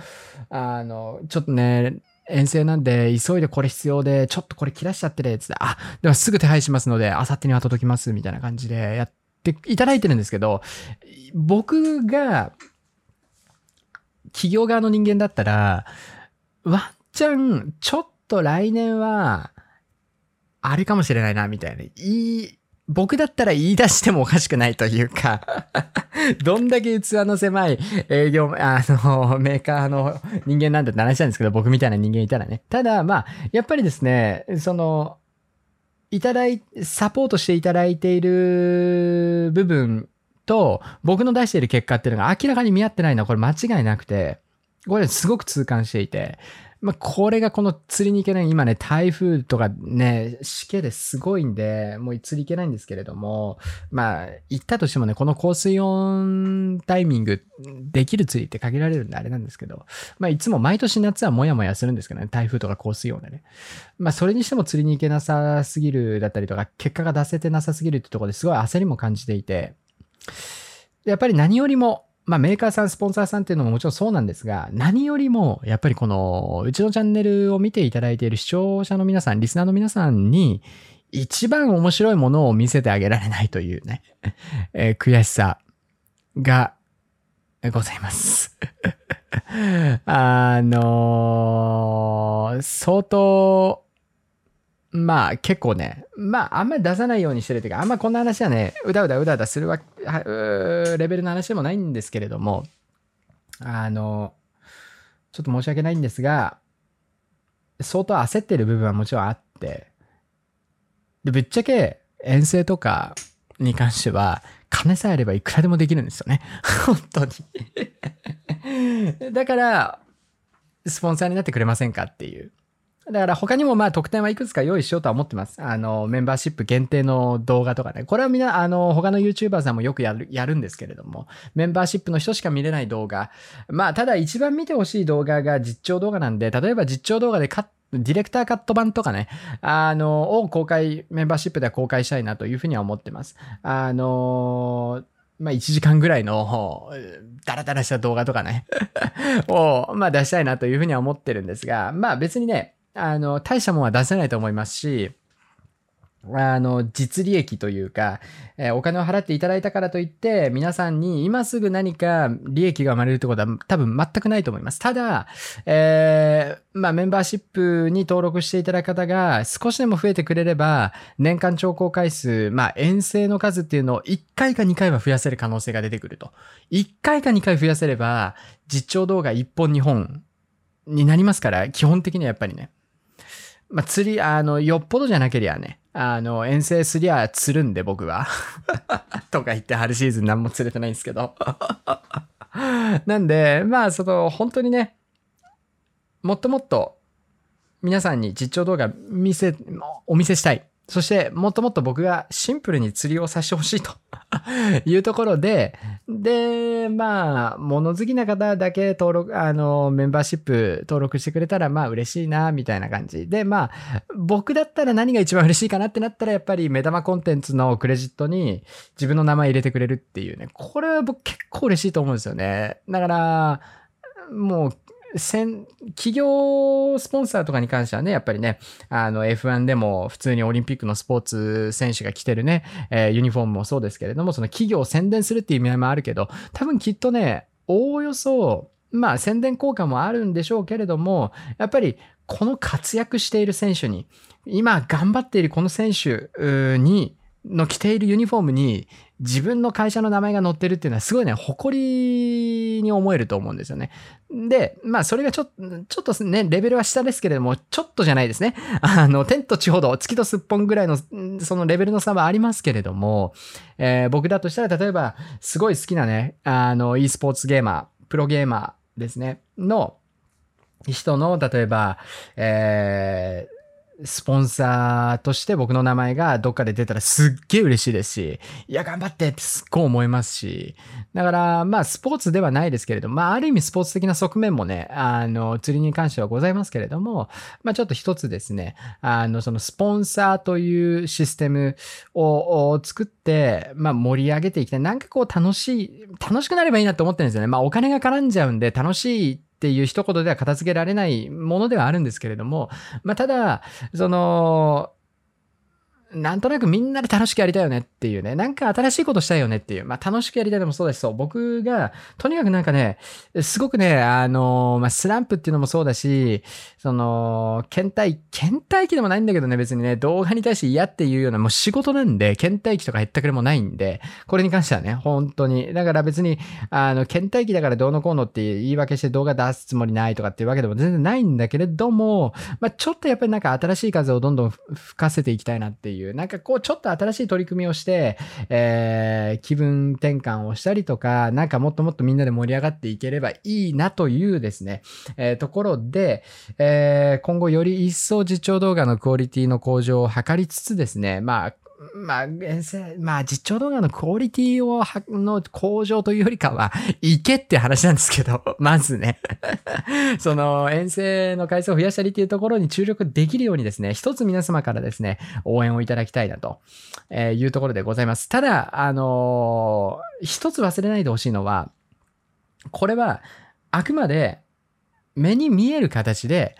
あの、ちょっとね、遠征なんで、急いでこれ必要で、ちょっとこれ切らしちゃってね、つって、あ、ではすぐ手配しますので、あさってには届きます、みたいな感じでやっていただいてるんですけど、僕が、企業側の人間だったら、ワンチャン、ちょっと来年は、あれかもしれないな、みたいな。いい、僕だったら言い出してもおかしくないというか (laughs) どんだけ器の狭い営業、あの、メーカーの人間なんだって話なんですけど、僕みたいな人間いたらね。ただ、まあ、やっぱりですね、その、いただい、サポートしていただいている部分と、僕の出している結果っていうのが明らかに見合ってないのはこれ間違いなくて、これすごく痛感していて、まあ、これがこの釣りに行けない、今ね、台風とかね、しけですごいんで、もう釣り行けないんですけれども、まあ、行ったとしてもね、この降水温タイミング、できる釣りって限られるんであれなんですけど、まあ、いつも毎年夏はもやもやするんですけどね、台風とか降水温でね。まあ、それにしても釣りに行けなさすぎるだったりとか、結果が出せてなさすぎるってところですごい焦りも感じていて、やっぱり何よりも、まあメーカーさん、スポンサーさんっていうのももちろんそうなんですが、何よりも、やっぱりこの、うちのチャンネルを見ていただいている視聴者の皆さん、リスナーの皆さんに、一番面白いものを見せてあげられないというね、(laughs) えー悔しさがございます。(laughs) あのー相当、まあ結構ね、まああんまり出さないようにしてるというか、あんまこんな話はね、うだうだうだうだするわはレベルの話でもないんですけれども、あの、ちょっと申し訳ないんですが、相当焦ってる部分はもちろんあって、で、ぶっちゃけ遠征とかに関しては、金さえあればいくらでもできるんですよね。(laughs) 本当に。だから、スポンサーになってくれませんかっていう。だから他にもまあ特典はいくつか用意しようとは思ってます。あの、メンバーシップ限定の動画とかね。これはみんな、あの、他の YouTuber さんもよくやる、やるんですけれども、メンバーシップの人しか見れない動画。まあ、ただ一番見てほしい動画が実況動画なんで、例えば実況動画でカッディレクターカット版とかね、あの、を公開、メンバーシップでは公開したいなというふうには思ってます。あのまあ、1時間ぐらいの、ダラダラした動画とかね、(laughs) を、まあ、出したいなというふうには思ってるんですが、まあ、別にね、あの、大したもんは出せないと思いますし、あの、実利益というか、えーお金を払っていただいたからといって、皆さんに今すぐ何か利益が生まれるってことは多分全くないと思います。ただ、えーまあメンバーシップに登録していただく方が少しでも増えてくれれば、年間聴講回数、まあ遠征の数っていうのを1回か2回は増やせる可能性が出てくると。1回か2回増やせれば、実況動画1本2本になりますから、基本的にはやっぱりね。まあ、釣り、あの、よっぽどじゃなけりゃね、あの、遠征すりゃ釣るんで、僕は。(laughs) とか言って、春シーズン何も釣れてないんですけど。なんで、まあ、その、本当にね、もっともっと、皆さんに実況動画見せ、お見せしたい。そして、もっともっと僕がシンプルに釣りをさせてほしいと (laughs) いうところで、で、まあ、物好きな方だけ登録、あの、メンバーシップ登録してくれたら、まあ、嬉しいな、みたいな感じ。で、まあ、僕だったら何が一番嬉しいかなってなったら、やっぱり目玉コンテンツのクレジットに自分の名前入れてくれるっていうね。これは僕結構嬉しいと思うんですよね。だから、もう、企業スポンサーとかに関してはね、やっぱりね、あの F1 でも普通にオリンピックのスポーツ選手が着てるね、えーユニフォームもそうですけれども、その企業を宣伝するっていう意味合いもあるけど、多分きっとね、おおよそ、まあ宣伝効果もあるんでしょうけれども、やっぱりこの活躍している選手に、今頑張っているこの選手に、の着ているユニフォームに自分の会社の名前が載ってるっていうのはすごいね、誇りに思えると思うんですよね。で、まあそれがちょっと、ちょっとね、レベルは下ですけれども、ちょっとじゃないですね。(laughs) あの、天と地ほど、月とすっぽんぐらいの、そのレベルの差はありますけれども、えー僕だとしたら、例えば、すごい好きなね、あの、e スポーツゲーマー、プロゲーマーですね、の人の、例えば、えースポンサーとして僕の名前がどっかで出たらすっげえ嬉しいですし、いや、頑張ってってすっごい思いますし、だから、まあ、スポーツではないですけれども、まあ、ある意味スポーツ的な側面もね、あの、釣りに関してはございますけれども、まあ、ちょっと一つですね、あの、そのスポンサーというシステムをを作って、まあ、盛り上げていきたい。なんかこう、楽しい、楽しくなればいいなと思ってるんですよね。まあ、お金が絡んじゃうんで、楽しいっていう一言では片付けられないものではあるんですけれども、まあ、ただ、その、なんとなくみんなで楽しくやりたいよねっていうね、なんか新しいことしたいよねっていう、まあ楽しくやりたいのもそうだし、そう、僕が、とにかくなんかね、すごくね、あの、まあスランプっていうのもそうだし、その、倦怠、倦怠期でもないんだけどね、別にね、動画に対して嫌っていうような、もう仕事なんで、倦怠期とか減ったくれもないんで、これに関してはね、本当に。だから別に、あの、倦怠期だからどうのこうのって言い訳して動画出すつもりないとかっていうわけでも全然ないんだけれども、まあちょっとやっぱりなんか新しい風をどんどん吹かせていきたいなっていう、なんかこうちょっと新しい取り組みをして、えー気分転換をしたりとか、なんかもっともっとみんなで盛り上がっていければいいなというですね、えーところで、えー今後より一層実況動画のクオリティの向上を図りつつですね、まあ、まあ、遠征まあ、実況動画のクオリティを、の向上というよりかは、いけって話なんですけど、(laughs) まずね。(laughs) その、遠征の回数を増やしたりっていうところに注力できるようにですね、一つ皆様からですね、応援をいただきたいなとえいうところでございます。ただ、あのー一つ忘れないでほしいのは、これは、あくまで、目に見える形で、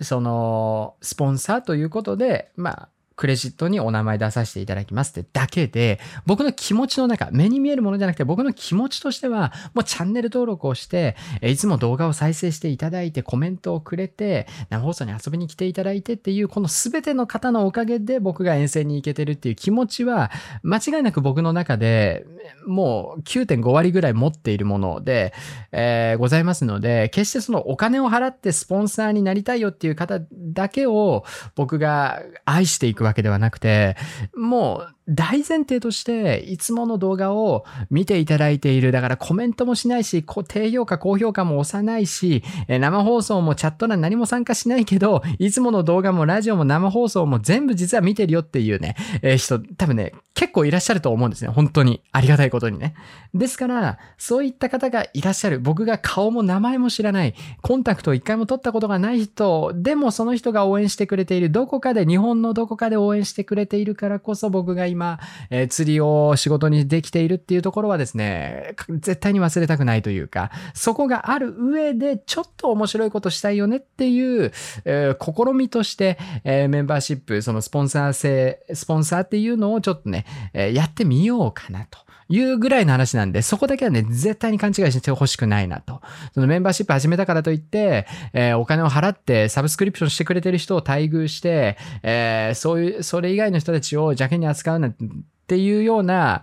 その、スポンサーということで、まあ、クレジットにお名前出させていただきますってだけで、僕の気持ちの中、目に見えるものじゃなくて、僕の気持ちとしては、もうチャンネル登録をして、いつも動画を再生していただいて、コメントをくれて、生放送に遊びに来ていただいてっていう、この全ての方のおかげで僕が遠征に行けてるっていう気持ちは、間違いなく僕の中でもう9.5割ぐらい持っているもので、えーございますので、決してそのお金を払ってスポンサーになりたいよっていう方だけを僕が愛していくわけではなくて、もう大前提としていつもの動画を見ていただいている。だからコメントもしないし、低評価、高評価も押さないし、生放送もチャット欄何も参加しないけど、いつもの動画もラジオも生放送も全部実は見てるよっていうね、えー人、多分ね、結構いらっしゃると思うんですね。本当に。ありがたいことにね。ですから、そういった方がいらっしゃる。僕が顔も名前も知らない。コンタクトを一回も取ったことがない人。でもその人が応援してくれている。どこかで、日本のどこかで応援してくれているからこそ僕が今、今えー釣りを仕事にできているっていうところはですね、絶対に忘れたくないというか、そこがある上で、ちょっと面白いことしたいよねっていう、えー試みとして、えーメンバーシップ、そのスポンサー制、スポンサーっていうのをちょっとね、えやってみようかなと。いうぐらいの話なんで、そこだけはね、絶対に勘違いしてほしくないなと。そのメンバーシップ始めたからといって、えーお金を払ってサブスクリプションしてくれてる人を待遇して、えーそういう、それ以外の人たちを邪険に扱うなんて、っていうような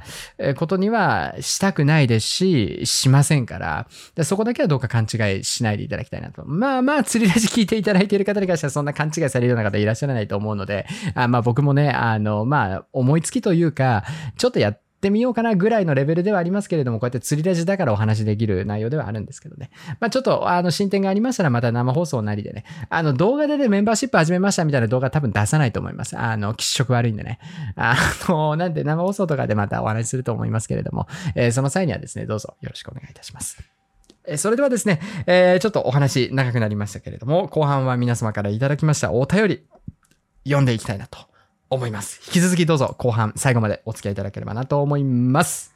ことにはしたくないですし、しませんから、でそこだけはどうか勘違いしないでいただきたいなと。まあまあ、釣りラジ聞いていただいている方に関してはそんな勘違いされるような方いらっしゃらないと思うので、あまあ僕もね、あの、まあ、思いつきというか、ちょっとやってみようかなぐらいのレベルではありますけれども、こうやって釣りラジだからお話できる内容ではあるんですけどね。まあちょっと、あの、進展がありましたらまた生放送なりでね、あの、動画でね、メンバーシップ始めましたみたいな動画多分出さないと思います。あの、気色悪いんでね。あの、なんで生放送とかでまたお話しすると思いますけれども、えーその際にはですね、どうぞよろしくお願いいたします。それではですね、えーちょっとお話長くなりましたけれども、後半は皆様からいただきましたお便り、読んでいきたいなと思います。引き続きどうぞ後半最後までお付き合いいただければなと思います。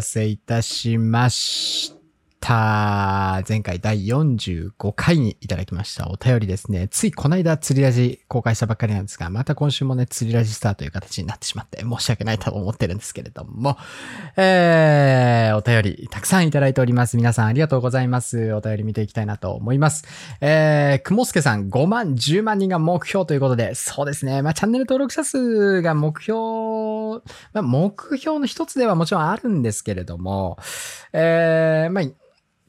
せいたしました。前回第45回にいただきましたお便りですね。ついこの間釣りラジ公開したばっかりなんですが、また今週もね、釣りラジスターという形になってしまって申し訳ないと思ってるんですけれども、えー、お便りたくさんいただいております。皆さんありがとうございます。お便り見ていきたいなと思います。えー、くもすけさん5万、10万人が目標ということで、そうですね。まあ、チャンネル登録者数が目標、まあ、目標の一つではもちろんあるんですけれども、えー、まあ、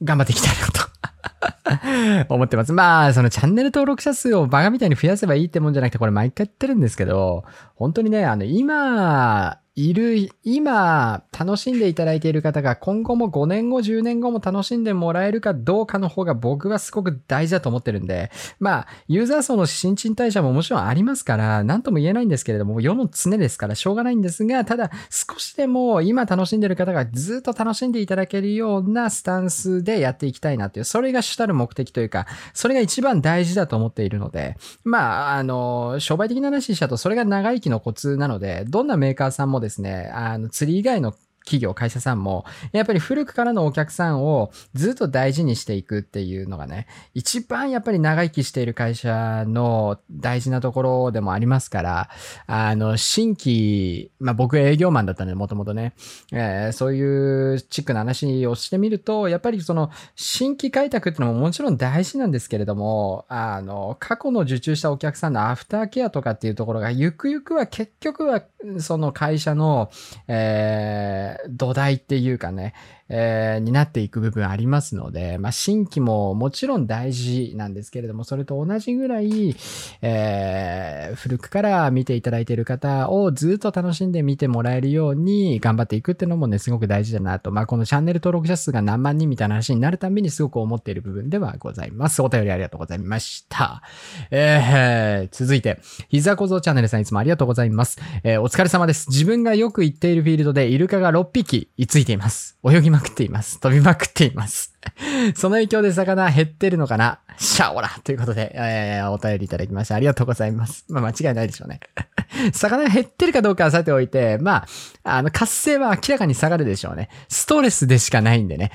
頑張っていきたいなと (laughs) 思ってます。まあ、そのチャンネル登録者数をバカみたいに増やせばいいってもんじゃなくて、これ毎回言ってるんですけど、本当にね、あの、今、いる、今、楽しんでいただいている方が今後も5年後、10年後も楽しんでもらえるかどうかの方が僕はすごく大事だと思ってるんで、まあ、ユーザー層の新陳代謝ももちろんありますから、なんとも言えないんですけれども、世の常ですからしょうがないんですが、ただ、少しでも今楽しんでいる方がずっと楽しんでいただけるようなスタンスでやっていきたいなっていう、それが主たる目的というか、それが一番大事だと思っているので、まあ、あの、商売的な話しちゃうと、それが長生きのコツなので、どんなメーカーさんもですね、あの、釣り以外の企業、会社さんも、やっぱり古くからのお客さんをずっと大事にしていくっていうのがね、一番やっぱり長生きしている会社の大事なところでもありますから、あの、新規、まあ僕営業マンだったので、もともとね、えーそういうチックな話をしてみると、やっぱりその新規開拓ってのももちろん大事なんですけれども、あの、過去の受注したお客さんのアフターケアとかっていうところが、ゆくゆくは結局は、その会社の、えー土台っていうかね、えーになっていく部分ありますので、まあ、新規ももちろん大事なんですけれども、それと同じぐらい、えー古くから見ていただいている方をずっと楽しんで見てもらえるように頑張っていくっていうのもね、すごく大事だなと。まあ、このチャンネル登録者数が何万人みたいな話になるたびにすごく思っている部分ではございます。お便りありがとうございました。えー、続いて、膝小僧チャンネルさんいつもありがとうございます。えーお疲れ様です。自分がよく行っているフィールドでイルカが6匹居ついています。泳ぎまくっています。飛びまくっています。(laughs) その影響で魚減ってるのかな？シャオラということで、えーお便りいただきましてありがとうございます。まあ間違いないでしょうね。(laughs) 魚が減ってるかどうかはさておいて、まあ、あの、活性は明らかに下がるでしょうね。ストレスでしかないんでね。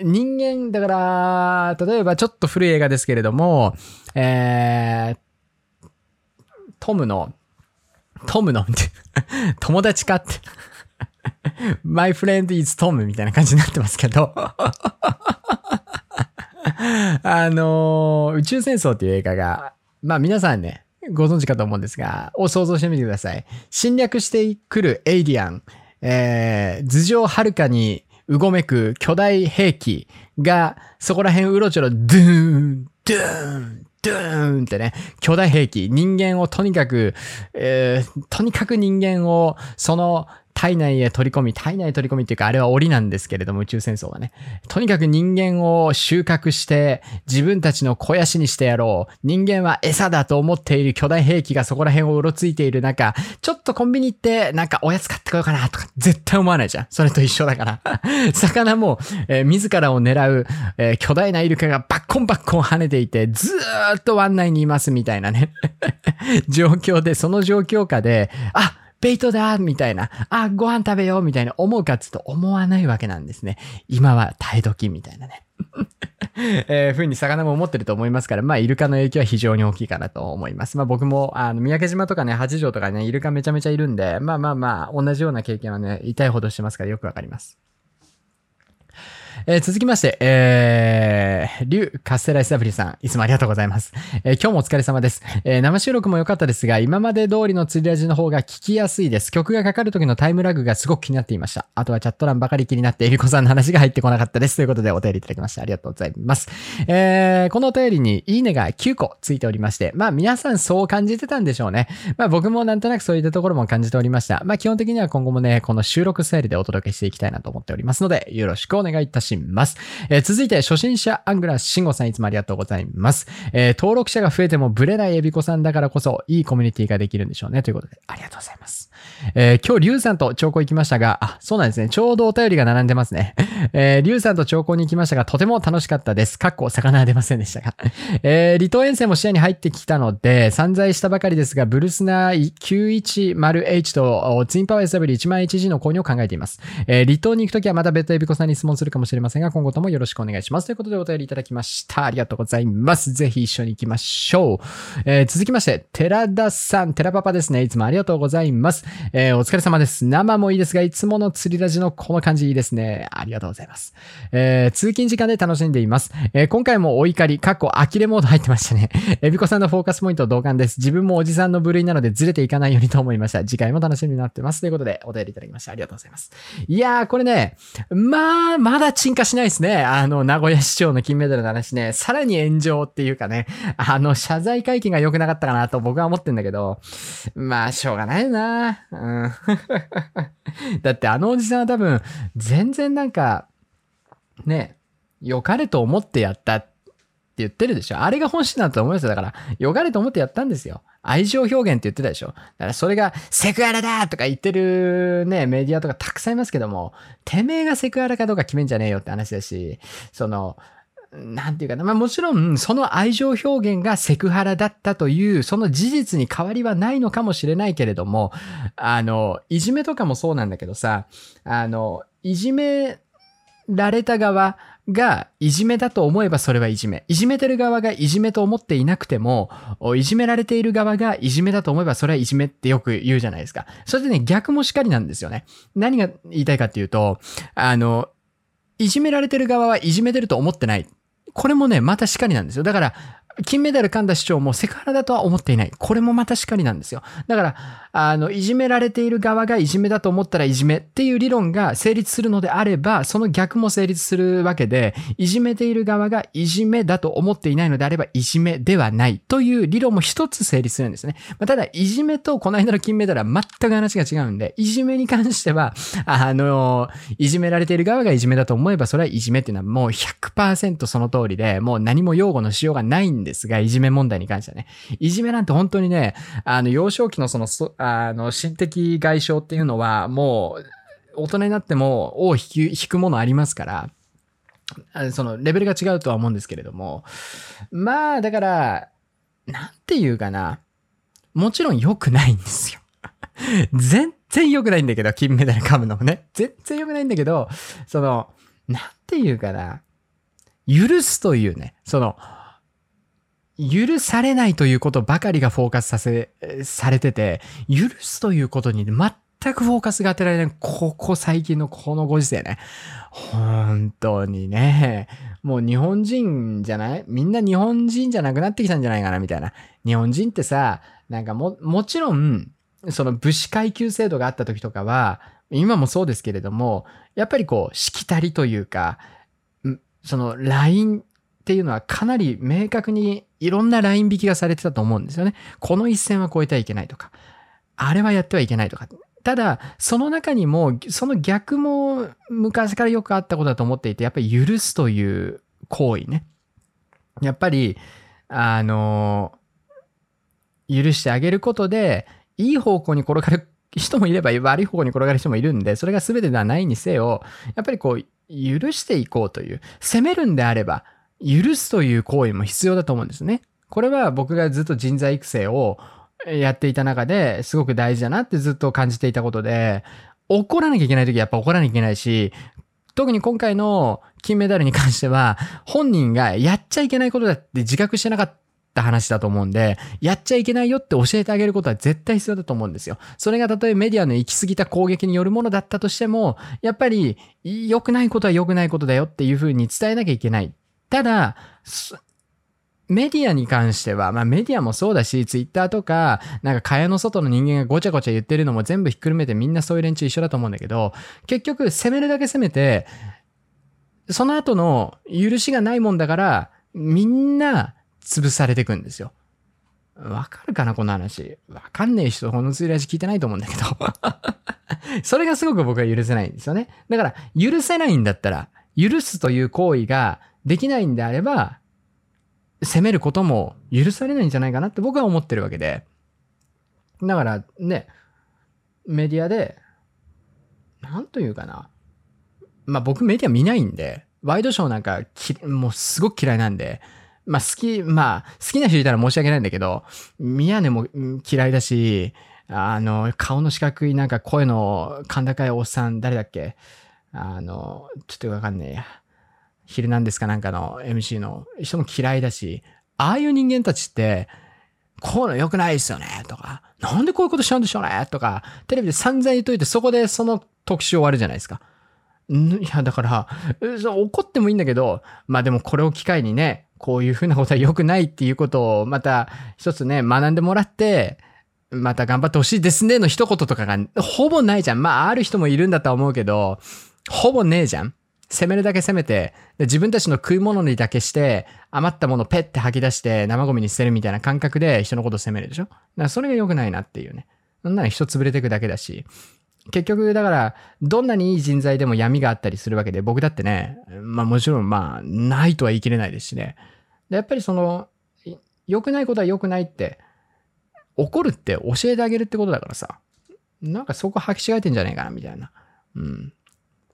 人間、だから、例えばちょっと古い映画ですけれども、えー、トムの、トムの、(laughs) 友達かって。My friend is Tom みたいな感じになってますけど。あのー宇宙戦争っていう映画が、まあ皆さんね、ご存知かと思うんですが、を想像してみてください。侵略してくるエイリアン、えー、頭上はるかにうごめく巨大兵器が、そこら辺うろちょろ、ドゥーン、ドゥーン、ドゥーンってね、巨大兵器、人間をとにかく、えーとにかく人間を、その、体内へ取り込み、体内へ取り込みっていうか、あれは檻なんですけれども、宇宙戦争はね。とにかく人間を収穫して、自分たちの肥やしにしてやろう。人間は餌だと思っている巨大兵器がそこら辺をうろついている中、ちょっとコンビニ行って、なんかおやつ買ってこようかなとか、絶対思わないじゃん。それと一緒だから。(laughs) 魚も、えー自らを狙う、えー巨大なイルカがバッコンバッコン跳ねていて、ずーっと湾内にいますみたいなね。(laughs) 状況で、その状況下で、あベイトだみたいな、あ、ご飯食べようみたいな思うかっつと思わないわけなんですね。今は耐え時みたいなね。(laughs) えー、ふうに魚も思ってると思いますから、まあ、イルカの影響は非常に大きいかなと思います。まあ、僕も、あの、三宅島とかね、八丈とかね、イルカめちゃめちゃいるんで、まあまあまあ、同じような経験はね、痛いほどしてますからよくわかります。えー続きまして、えー、リュウ・カステライスダブリさん、いつもありがとうございます。えー今日もお疲れ様です。えー生収録も良かったですが、今まで通りの釣りラジの方が聞きやすいです。曲がかかる時のタイムラグがすごく気になっていました。あとはチャット欄ばかり気になって、エリコさんの話が入ってこなかったです。ということでお便りいただきました。ありがとうございます。えーこのお便りにいいねが9個ついておりまして、まあ皆さんそう感じてたんでしょうね。まあ僕もなんとなくそういったところも感じておりました。まあ基本的には今後もね、この収録スタイルでお届けしていきたいなと思っておりますので、よろしくお願いいたしますします。えー続いて、初心者アングラー慎吾さんいつもありがとうございます。えー登録者が増えてもブレないエビコさんだからこそ、いいコミュニティができるんでしょうね。ということで、ありがとうございます。えー今日、リュウさんと長考行きましたが、あ、そうなんですね。ちょうどお便りが並んでますね。えー、リュウさんと長考に行きましたが、とても楽しかったです。かっこ、魚は出ませんでしたが。えー離島遠征も視野に入ってきたので、散財したばかりですが、ブルスナー 910H とツインパワー SW101G の購入を考えています。えー離島に行くときはまた別途エビコさんに質問するかもしれませんませんが、今後ともよろしくお願いします。ということでお便りいただきました。ありがとうございます。ぜひ一緒に行きましょう。えー続きまして、寺田さん、寺パパですね。いつもありがとうございます。えーお疲れ様です。生もいいですが、いつもの釣りラジのこの感じいいですね。ありがとうございます。えー通勤時間で楽しんでいます。えー今回もお怒り、かっこ呆れモード入ってましたね。(laughs) エビコさんのフォーカスポイント同感です。自分もおじさんの部類なのでずれていかないようにと思いました。次回も楽しみになってます。ということで、お便りいただきました。ありがとうございます。いやー、これね、まあ、まだ違進化しないですね。あの、名古屋市長の金メダルの話ね、さらに炎上っていうかね、あの、謝罪会見が良くなかったかなと僕は思ってんだけど、まあ、しょうがないよな。うん。(laughs) だってあのおじさんは多分、全然なんか、ね、良かれと思ってやったって言ってるでしょ。あれが本心だと思いますよ。だから、良かれと思ってやったんですよ。愛情表現って言ってたでしょ。だからそれがセクハラだとか言ってるね、メディアとかたくさんいますけども、てめえがセクハラかどうか決めんじゃねえよって話だし、その、なんていうかな。まあもちろん、その愛情表現がセクハラだったという、その事実に変わりはないのかもしれないけれども、あの、いじめとかもそうなんだけどさ、あの、いじめられた側がいじめだと思えばそれはいじめ。いじめてる側がいじめと思っていなくても、いじめられている側がいじめだと思えばそれはいじめってよく言うじゃないですか。それでね、逆もしかりなんですよね。何が言いたいかっていうと、あの、いじめられてる側はいじめてると思ってない。これもね、またしかりなんですよ。だから、金メダル神田市長もセクハラだとは思っていない。これもまたしかりなんですよ。だから、あの、いじめられている側がいじめだと思ったらいじめっていう理論が成立するのであれば、その逆も成立するわけで、いじめている側がいじめだと思っていないのであれば、いじめではないという理論も一つ成立するんですね。まあただ、いじめとこの間の金メダルは全く話が違うんで、いじめに関しては、あの、いじめられている側がいじめだと思えば、それはいじめっていうのはもう100%その通りで、もう何も用語のしようがないんでですが、いじめ問題に関してはね。いじめなんて本当にね、あの、幼少期のその、そあの、心的外傷っていうのは、もう、大人になっても、尾を引き引くものありますから、その、レベルが違うとは思うんですけれども、まあ、だから、なんていうかな、もちろん良くないんですよ。(laughs) 全然良くないんだけど、金メダル噛むのもね。全然良くないんだけど、その、なんていうかな、許すというね、その、許されないということばかりがフォーカスさせ、されてて、許すということに全くフォーカスが当てられない、ここ最近のこのご時世ね。本当にね。もう日本人じゃない？みんな日本人じゃなくなってきたんじゃないかなみたいな。日本人ってさ、なんかも、もちろん、その武士階級制度があった時とかは、今もそうですけれども、やっぱりこう、しきたりというか、そのラインっていうのはかなり明確にいろんなライン引きがされてたと思うんですよね。この一線は越えてはいけないとか、あれはやってはいけないとか。ただ、その中にも、その逆も昔からよくあったことだと思っていて、やっぱり許すという行為ね。やっぱり、あの、許してあげることで、いい方向に転がる人もいれば悪い方向に転がる人もいるんで、それが全てではないにせよ、やっぱりこう、許していこうという、責めるんであれば、許すという行為も必要だと思うんですね。これは僕がずっと人材育成をやっていた中ですごく大事だなってずっと感じていたことで、怒らなきゃいけない時はやっぱ怒らなきゃいけないし、特に今回の金メダルに関しては、本人がやっちゃいけないことだって自覚してなかった話だと思うんで、やっちゃいけないよって教えてあげることは絶対必要だと思うんですよ。それがたとえメディアの行き過ぎた攻撃によるものだったとしても、やっぱり良くないことは良くないことだよっていうふうに伝えなきゃいけない。ただ、メディアに関しては、まあメディアもそうだし、ツイッターとか、なんか蚊帳の外の人間がごちゃごちゃ言ってるのも全部ひっくるめてみんなそういう連中一緒だと思うんだけど、結局攻めるだけ攻めて、その後の許しがないもんだから、みんな潰されてくんですよ。わかるかなこの話。わかんねえ人、このツイラジ聞いてないと思うんだけど。(laughs) それがすごく僕は許せないんですよね。だから、許せないんだったら、許すという行為ができないんであれば、責めることも許されないんじゃないかなって僕は思ってるわけで。だからね、メディアで、なんというかな。まあ僕メディア見ないんで、ワイドショーなんかきもうすごく嫌いなんで、まあ好き、まあ好きな人いたら申し訳ないんだけど、宮根も嫌いだし、あの、顔の四角いなんか声の甲高いおっさん、誰だっけ？あの、ちょっとわかんねえや。ヒルナンデスかなんかの MC の人も嫌いだし、ああいう人間たちって、こういうの良くないですよねとか、なんでこういうことしちゃうんでしょうねとか、テレビで散々言っといて、そこでその特集終わるじゃないですか。いや、だから、怒ってもいいんだけど、まあでもこれを機会にね、こういうふうなことは良くないっていうことを、また一つね、学んでもらって、また頑張ってほしいですねの一言とかがほぼないじゃん。まあある人もいるんだとは思うけど、ほぼねえじゃん。攻めるだけ攻めて、で自分たちの食い物にだけして、余ったものをペッて吐き出して生ゴミに捨てるみたいな感覚で人のことを責めるでしょ？だからそれが良くないなっていうね。そんなの人潰れていくだけだし。結局、だから、どんなにいい人材でも闇があったりするわけで、僕だってね、まあもちろんまあ、ないとは言い切れないですしね。でやっぱりその、良くないことは良くないって、怒るって教えてあげるってことだからさ。なんかそこ履き違えてんじゃねえかな、みたいな。うん。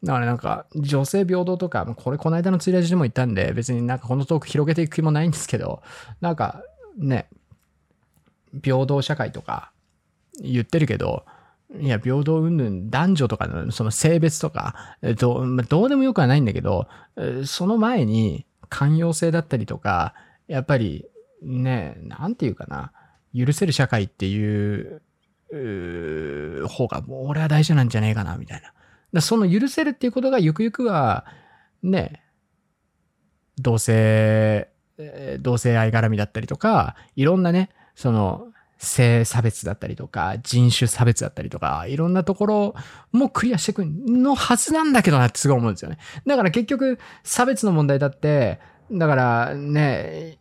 だからなんか、女性平等とか、これこの間のツイラジでも言ったんで、別になんかこのトーク広げていく気もないんですけど、なんかね、平等社会とか言ってるけど、いや、平等云々、男女とかのその性別とか、えっと、まあどうでもよくはないんだけど、その前に寛容性だったりとか、やっぱりね、なんていうかな、許せる社会っていう、う方が俺は大事なんじゃねえかな、みたいな。だその許せるっていうことがゆくゆくは、ね、同性、同性愛絡みだったりとか、いろんなね、その、性差別だったりとか、人種差別だったりとか、いろんなところもクリアしていくのはずなんだけどなってすごい思うんですよね。だから結局、差別の問題だって、だからね、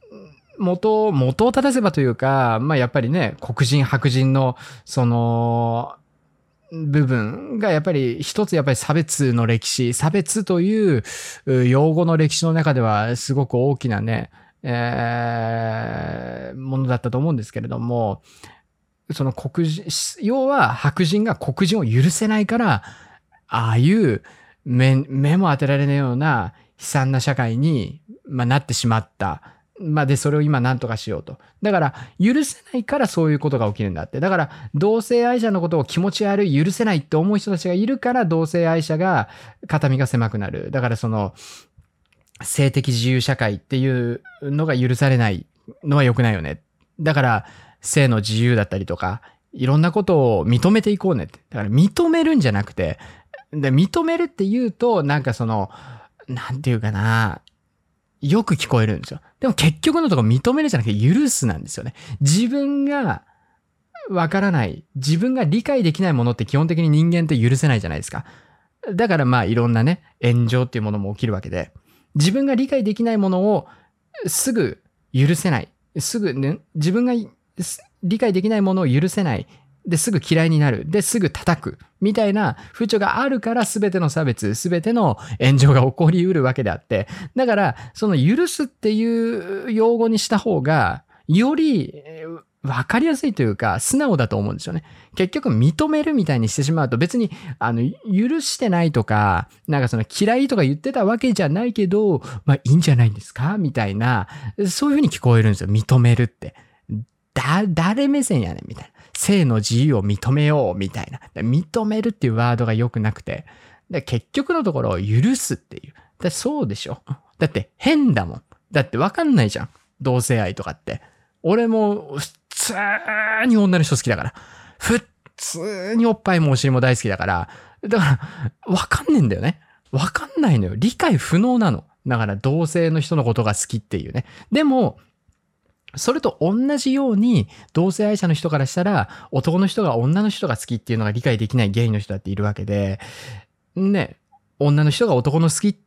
元、元を正せばというか、まあやっぱりね、黒人、白人の、その、部分がやっぱり一つやっぱり差別の歴史、差別という用語の歴史の中ではすごく大きなね、えーものだったと思うんですけれども、その黒人、要は白人が黒人を許せないから、ああいう目目も当てられないような悲惨な社会に、まあ、なってしまった。ま、で、それを今何とかしようと。だから、許せないからそういうことが起きるんだって。だから、同性愛者のことを気持ち悪い、許せないって思う人たちがいるから、同性愛者が肩身が狭くなる。だから、その、性的自由社会っていうのが許されないのは良くないよね。だから、性の自由だったりとか、いろんなことを認めていこうねって。だから、認めるんじゃなくて、で認めるって言うと、なんかその、なんていうかな、よく聞こえるんですよ。でも結局のところ認めるじゃなくて許すなんですよね。自分がわからない、自分が理解できないものって基本的に人間って許せないじゃないですか。だからまあいろんなね、炎上っていうものも起きるわけで、自分が理解できないものをすぐ許せない。すぐね、自分が理解できないものを許せない。で、すぐ嫌いになる。で、すぐ叩く。みたいな風潮があるから、すべての差別、すべての炎上が起こりうるわけであって。だから、その許すっていう用語にした方が、よりわかりやすいというか、素直だと思うんですよね。結局、認めるみたいにしてしまうと、別に、あの、許してないとか、なんかその嫌いとか言ってたわけじゃないけど、まあいいんじゃないんですか？みたいな、そういうふうに聞こえるんですよ。認めるって。だ、誰目線やねん？みたいな。性の自由を認めようみたいな。認めるっていうワードが良くなくて。で結局のところを、許すっていう。だそうでしょ？だって変だもん。だってわかんないじゃん。同性愛とかって。俺も普通に女の人好きだから。普通におっぱいもお尻も大好きだから。だから、わかんねえんだよね。わかんないのよ。理解不能なの。だから同性の人のことが好きっていうね。でも、それと同じように、同性愛者の人からしたら、男の人が女の人が好きっていうのが理解できないゲイの人だっているわけで、ね、女の人が男の好き、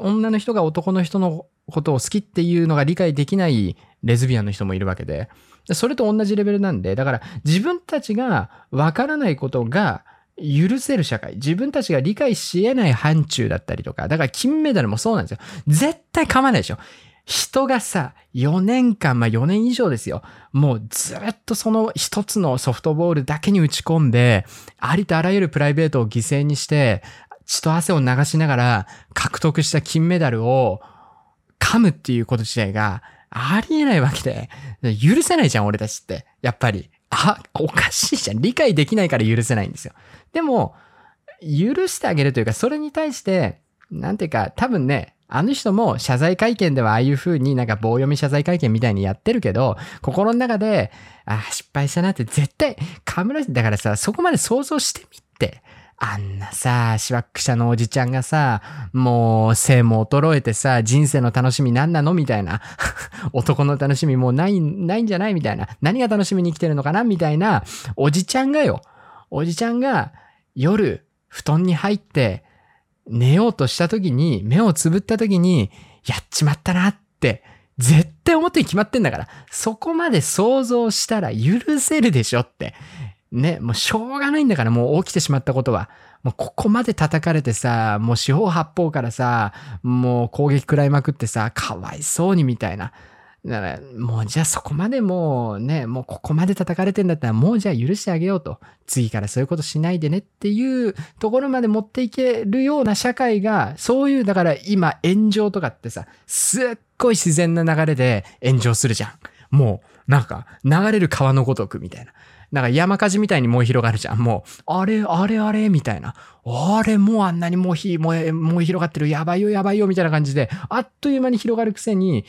女の人が男の人のことを好きっていうのが理解できないレズビアンの人もいるわけで、それと同じレベルなんで、だから自分たちがわからないことが、許せる社会、自分たちが理解し得ない範疇だったりとか、だから金メダルもそうなんですよ。絶対構わないでしょ。人がさ、4年間、まあ4年以上ですよ。もうずっとその一つのソフトボールだけに打ち込んで、ありとあらゆるプライベートを犠牲にして、血と汗を流しながら獲得した金メダルを噛むっていうこと自体がありえないわけで、許せないじゃん、俺たちって。やっぱり。あ、おかしいじゃん。理解できないから許せないんですよ。でも、許してあげるというか、それに対して、なんていうか、多分ね、あの人も謝罪会見ではああいう風になんか棒読み謝罪会見みたいにやってるけど、心の中で、あー失敗したなって絶対、河村だからさ、そこまで想像してみって。あんなさ、しわくしゃのおじちゃんがさ、もう性も衰えてさ、人生の楽しみ何なのみたいな。(laughs) 男の楽しみもうない、ないんじゃないみたいな。何が楽しみに生きてるのかなみたいな。おじちゃんがよ。おじちゃんが夜、布団に入って、寝ようとした時に、目をつぶった時に、やっちまったなって、絶対思ってに決まってんだから。そこまで想像したら許せるでしょって。ね、もうしょうがないんだから、もう起きてしまったことは。もうここまで叩かれてさ、もう四方八方からさ、もう攻撃食らいまくってさ、かわいそうにみたいな。だから、もうじゃあそこまでもうね、もうここまで叩かれてんだったら、もうじゃあ許してあげようと。次からそういうことしないでねっていうところまで持っていけるような社会が、そういう、だから今炎上とかってさ、すっごい自然な流れで炎上するじゃん。もう、なんか、流れる川のごとくみたいな。なんか山火事みたいに燃え広がるじゃん。もう、あれ、あれ、あれ、みたいな。あれ、もうあんなに、燃え、燃え広がってる。やばいよ、やばいよ、みたいな感じで、あっという間に広がるくせに、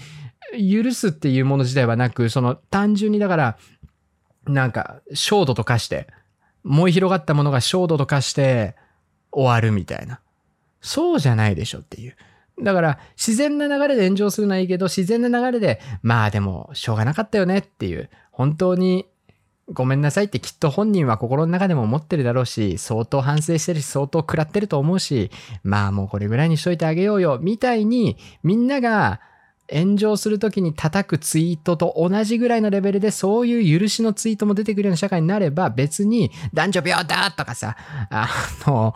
許すっていうもの自体はなく、その単純にだから、なんか、焦土と化して、燃え広がったものが焦土と化して終わるみたいな。そうじゃないでしょっていう。だから、自然な流れで炎上するのはいいけど、自然な流れで、まあでも、しょうがなかったよねっていう、本当にごめんなさいってきっと本人は心の中でも思ってるだろうし、相当反省してるし、相当食らってると思うし、まあもうこれぐらいにしといてあげようよ、みたいに、みんなが炎上するときに叩くツイートと同じぐらいのレベルで、そういう許しのツイートも出てくるような社会になれば、別に男女平等とかさ、あの、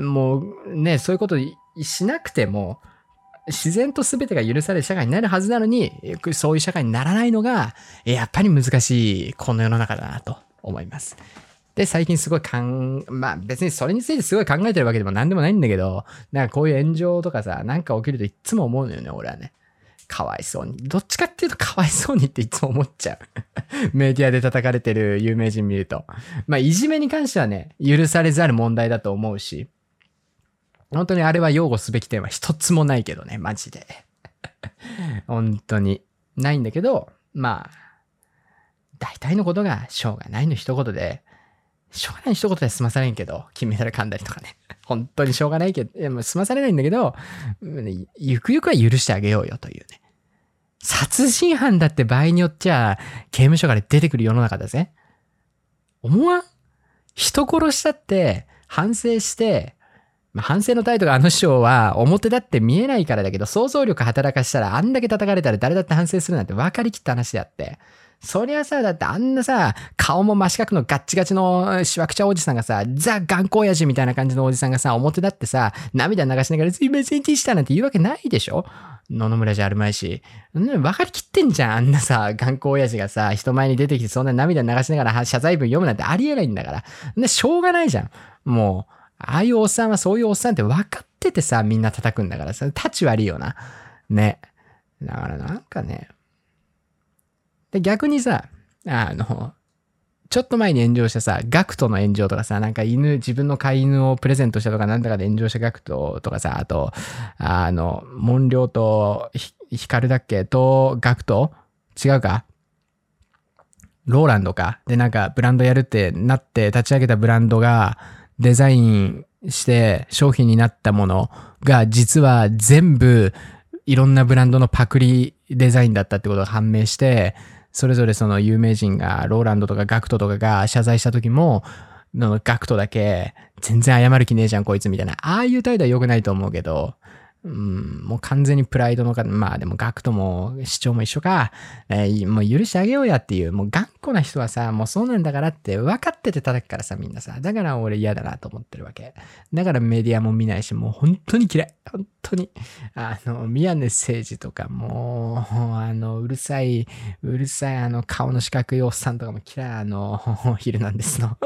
もうね、そういうことしなくても、自然と全てが許される社会になるはずなのに、そういう社会にならないのが、やっぱり難しい、この世の中だなと思います。で、最近すごいかん、まあ別にそれについてすごい考えてるわけでも何でもないんだけど、なんかこういう炎上とかさ、なんか起きるといつも思うのよね、俺はね。かわいそうに。どっちかっていうとかわいそうにっていつも思っちゃう。(laughs) メディアで叩かれてる有名人見ると。まあいじめに関してはね、許されざる問題だと思うし、本当にあれは擁護すべき点は一つもないけどね、マジで。(laughs) 本当に。ないんだけど、まあ、大体のことがしょうがないの一言で、しょうがない一言で済まされんけど、金メダル噛んだりとかね。(laughs) 本当にしょうがないけど、いやもう済まされないんだけど、ゆくゆくは許してあげようよというね。殺人犯だって場合によっちゃ、刑務所から出てくる世の中だぜ。思わん？人殺したって、反省して、ま、反省の態度があの師匠は表だって見えないからだけど、想像力働かしたらあんだけ叩かれたら誰だって反省するなんて分かりきった話であって。そりゃさ、だってあんなさ、顔も真四角のガッチガチのしわくちゃおじさんがさ、ザ・頑固親父みたいな感じのおじさんがさ、表だってさ、涙流しながらすいませんでしたなんて言うわけないでしょ？野々村じゃあるまいし。分かりきってんじゃん。あんなさ、頑固親父がさ、人前に出てきてそんな涙流しながら謝罪文読むなんてありえないんだから。しょうがないじゃん。もう、ああいうおっさんはそういうおっさんって分かっててさ、みんな叩くんだからさ、立ち悪いよな。ね。だからなんかね。で、逆にさ、あの、ちょっと前に炎上したさ、ガクトの炎上とかさ、なんか犬、自分の飼い犬をプレゼントしたとか、なんだかで炎上したガクトとかさ、あと、あの、モンリョウとヒヒカルだっけと、ガクト？違うか？ローランドか？で、なんかブランドやるってなって立ち上げたブランドがデザインして商品になったものが実は全部いろんなブランドのパクリデザインだったってことが判明して、それぞれその有名人が、ローランドとかガクトとかが謝罪した時も、のガクトだけ全然謝る気ねえじゃんこいつみたいな。ああいう態度は良くないと思うけど、うん、もう完全にプライドのか、まあでもガクトも主張も一緒か、えーもう許してあげようやっていう、もう頑固な人はさ、もうそうなんだからって分かってて叩くからさ、みんなさ。だから俺嫌だなと思ってるわけ。だからメディアも見ないし、もう本当に嫌い。本当に。あの、宮根誠司とかもう、あの、うるさい、うるさいあの顔の四角いおっさんとかも嫌い。あの、(laughs) ヒルなんですの。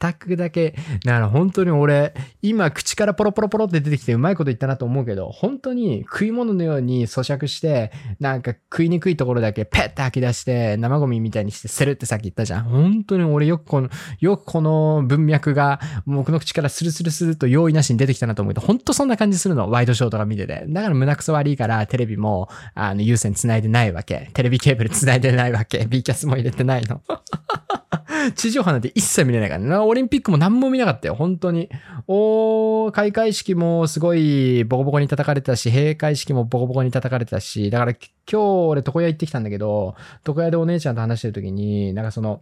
叩くだけ。だから本当に俺、今口からポロポロポロって出てきてうまいこと言ったなと思うけど、本当に食い物のように咀嚼して、なんか食いにくいところだけペッて吐き出して、生ゴミみたいにして捨てるってさっき言ったじゃん。本当に俺よくこの、よくこの文脈が僕の口からスルスルスルと用意なしに出てきたなと思うけど、本当そんな感じするの？ワイドショーとか見てて。だから胸くそ悪いからテレビも、あの、有線繋いでないわけ。テレビケーブル繋いでないわけ。B キャスも入れてないの。(laughs) 地上波なんて一切見れないからね。オリンピックも何も見なかったよ、本当に。お、開会式もすごいボコボコに叩かれてたし、閉会式もボコボコに叩かれてたし、だから今日俺床屋行ってきたんだけど、床屋でお姉ちゃんと話してる時に、なんかその、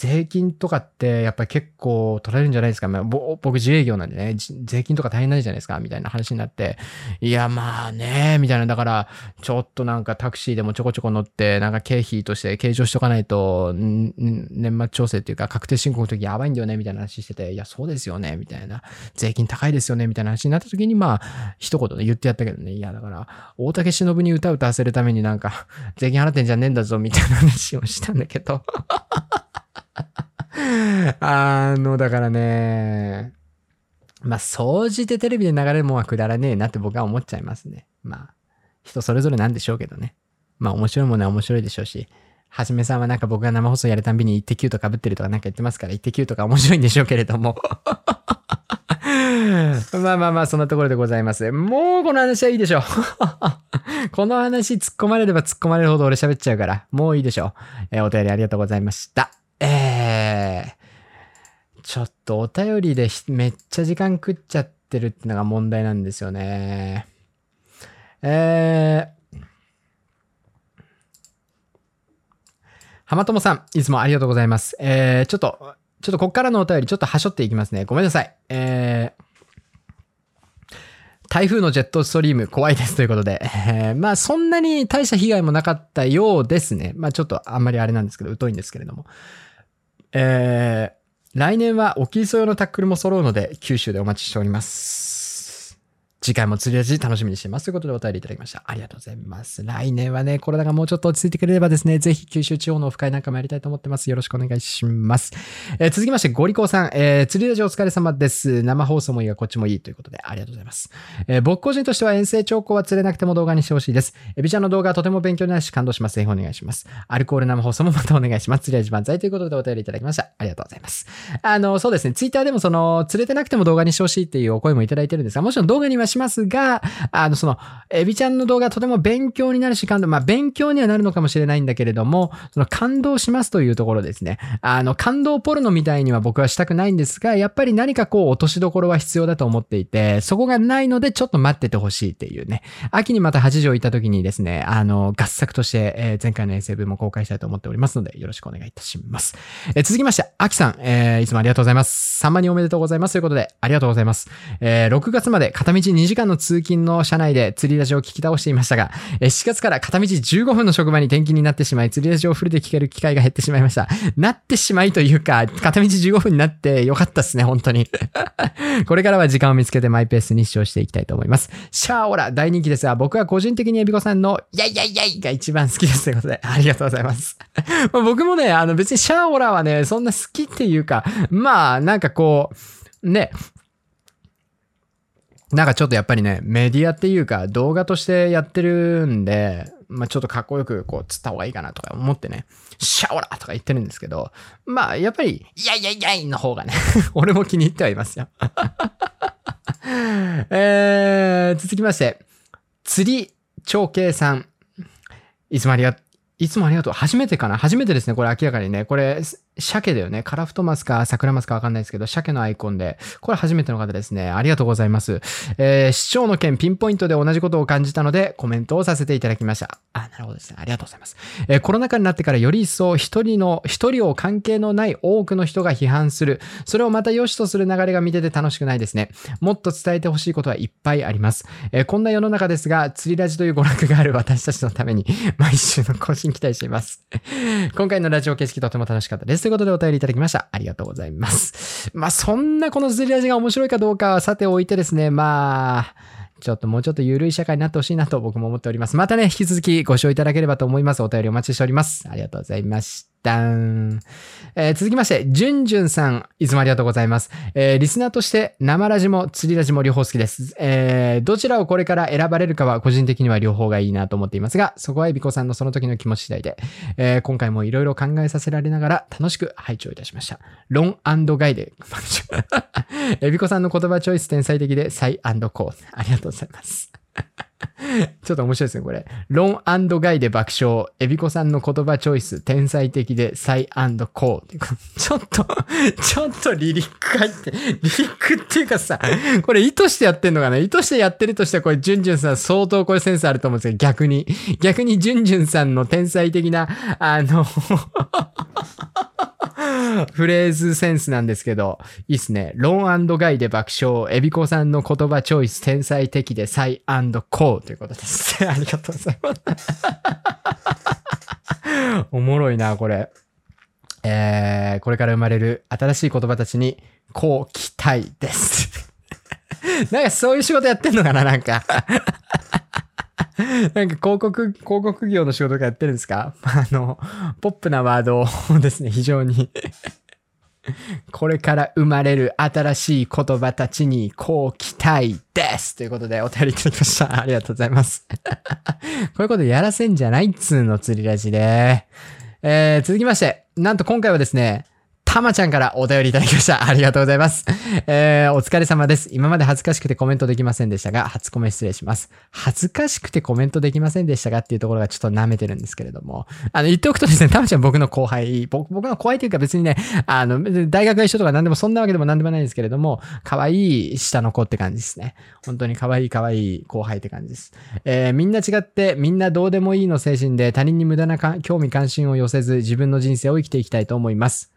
税金とかってやっぱり結構取られるんじゃないですか。まあ僕自営業なんでね、税金とか大変ないじゃないですか、みたいな話になって。いや、まあね、みたいな。だから、ちょっとなんかタクシーでもちょこちょこ乗って、なんか経費として計上しとかないと、年末調整っていうか確定申告の時やばいんだよね、みたいな話してて、いや、そうですよね、みたいな。税金高いですよね、みたいな話になった時に、まあ、一言で言ってやったけどね。いや、だから、大竹しのぶに歌歌わせるためになんか、税金払ってんじゃねえんだぞ、みたいな話をしたんだけど。(laughs) あの、だからね、まあ、総じてテレビで流れるもんはくだらねえなって僕は思っちゃいますね。まあ、人それぞれなんでしょうけどね。まあ、面白いものは面白いでしょうし、はじめさんはなんか僕が生放送やるたんびにイッテ Q と被ってるとかなんか言ってますから、イッテ Q とか面白いんでしょうけれども。(laughs) まあまあまあ、そんなところでございます。もうこの話はいいでしょう。(laughs) この話突っ込まれれば突っ込まれるほど俺喋っちゃうから、もういいでしょう。えーお便りありがとうございました。えー、ちょっとお便りでめっちゃ時間食っちゃってるってのが問題なんですよね。えー、浜友さん、いつもありがとうございます。えー、ちょっと、ちょっとこっからのお便り、ちょっとはしょっていきますね。ごめんなさい。えー、台風のジェットストリーム怖いですということで、えーまあそんなに大した被害もなかったようですね。まあちょっとあんまりあれなんですけど、疎いんですけれども。えー、来年は沖磯用のタックルも揃うので、九州でお待ちしております。次回も釣り味楽しみにしてます。ということでお便りいただきました。ありがとうございます。来年はね、コロナがもうちょっと落ち着いてくれればですね、ぜひ九州地方のオフ会なんかもやりたいと思ってます。よろしくお願いします。えー続きまして、ゴリコーさん、えー釣りラジお疲れ様です。生放送もいいがこっちもいいということで、ありがとうございます。えー僕個人としては遠征兆候は釣れなくても動画にしてほしいです。エビちゃんの動画はとても勉強になるし感動します。ぜひお願いします。アルコール生放送もまたお願いします。釣り味万歳ということでお便りいただきました。ありがとうございます。あの、そうですね、ツイッターでもその、釣れてなくても動画にしてほしいっていうお声もいただいてるんですが、もちろん動画にはしますが、あの、その、エビちゃんの動画とても勉強になるし、感動、まあ、勉強にはなるのかもしれないんだけれども、その感動しますというところですね。あの、感動ポルノみたいには僕はしたくないんですが、やっぱり何かこう、落としどころは必要だと思っていて、そこがないのでちょっと待っててほしいっていうね。秋にまた8条行った時にですね、あの、合作として、えー前回の SF も公開したいと思っておりますので、よろしくお願いいたします。えー続きまして、秋さん、えーいつもありがとうございます。3万人おめでとうございますということで、ありがとうございます。えー6月まで片道2 2時間の通勤の車内で釣りラジオを聞き倒していましたが、えー7月から片道15分の職場に転勤になってしまい、釣りラジオをフルで聞ける機会が減ってしまいました。なってしまいというか、片道15分になってよかったですね、本当に。(laughs) これからは時間を見つけてマイペースに視聴していきたいと思います。シャーオラ大人気ですが、僕は個人的にエビコさんのイャイイャイイャイが一番好きですということで、(laughs) ありがとうございます。(laughs) 僕もね、あの別にシャーオラはね、そんな好きっていうか、まあなんかこう、ね、なんかちょっとやっぱりね、メディアっていうか動画としてやってるんで、まあちょっとかっこよくこう釣った方がいいかなとか思ってね、シャオラとか言ってるんですけど、まあやっぱり、イャイイャイイャイの方がね、(laughs) 俺も気に入ってはいますよ。(laughs) えー、続きまして、釣り長慶さん。いつもありがとう、いつもありがとう。初めてかな？初めてですね。これ明らかにね。これ、鮭だよね。カラフトマスか桜マスかわかんないですけど、鮭のアイコンで、これ初めての方ですね。ありがとうございます。えー、市長の件ピンポイントで同じことを感じたので、コメントをさせていただきました。あ、なるほどですね。ありがとうございます。えーコロナ禍になってからより一層一人の、一人を関係のない多くの人が批判する。それをまた良しとする流れが見てて楽しくないですね。もっと伝えてほしいことはいっぱいあります。えーこんな世の中ですが、釣りラジという娯楽がある私たちのために、毎週の更新期待しています。(laughs) 今回のラジオ形式とても楽しかったです。ということでお便りいただきました。ありがとうございます。まあ、そんなこの釣りラジが面白いかどうかはさておいてですね、まあ、ちょっともうちょっと緩い社会になってほしいなと僕も思っております。またね、引き続きご視聴いただければと思います。お便りお待ちしております。ありがとうございました。えー続きまして、じゅんじゅんさん、いつもありがとうございます。えーリスナーとして生ラジも釣りラジも両方好きです。えーどちらをこれから選ばれるかは個人的には両方がいいなと思っていますが、そこはエビコさんのその時の気持ち次第で、えー今回もいろいろ考えさせられながら楽しく拝聴いたしました。ロンガイで、(laughs) エビコさんの言葉チョイス天才的で、サイコー。ありがとうございます。(laughs) ちょっと面白いですね、これ。ロンガイで爆笑。エビコさんの言葉チョイス、天才的で、サイコー。(laughs) ちょっと、ちょっとリリック入って、リリックっていうかさ、これ意図してやってんのかな？意図してやってるとしては、これ、ジュンジュンさん相当これセンスあると思うんですけど、逆に。逆にジュンジュンさんの天才的な、あの、(laughs) フレーズセンスなんですけど、いいっすね。ロンガイで爆笑、エビコさんの言葉チョイス、天才的でサイコーということです。ありがとうございます。おもろいな、これ。えー、これから生まれる新しい言葉たちに、こう期待です。(laughs) なんかそういう仕事やってんのかななんか。(laughs) なんか広告、広告業の仕事とかやってるんですか？(laughs) あの、ポップなワードをですね、非常に。(laughs) これから生まれる新しい言葉たちに、こう期待ですということでお便りいただきました。(laughs) ありがとうございます。(laughs) こういうことやらせんじゃないっつーの釣りラジで。えー、続きまして、なんと今回はですね、たまちゃんからお便りいただきました。(laughs) ありがとうございます。えー、お疲れ様です。今まで恥ずかしくてコメントできませんでしたが、初コメ失礼します。恥ずかしくてコメントできませんでしたがっていうところがちょっと舐めてるんですけれども、あの、言っておくとですね、たまちゃん僕の後輩、僕の後輩というか別にね、あの、大学が一緒とか何でもそんなわけでも何でもないんですけれども、可愛い下の子って感じですね。本当に可愛い可愛い後輩って感じです。えーみんな違って、みんなどうでもいいの精神で他人に無駄な興味関心を寄せず自分の人生を生きていきたいと思います。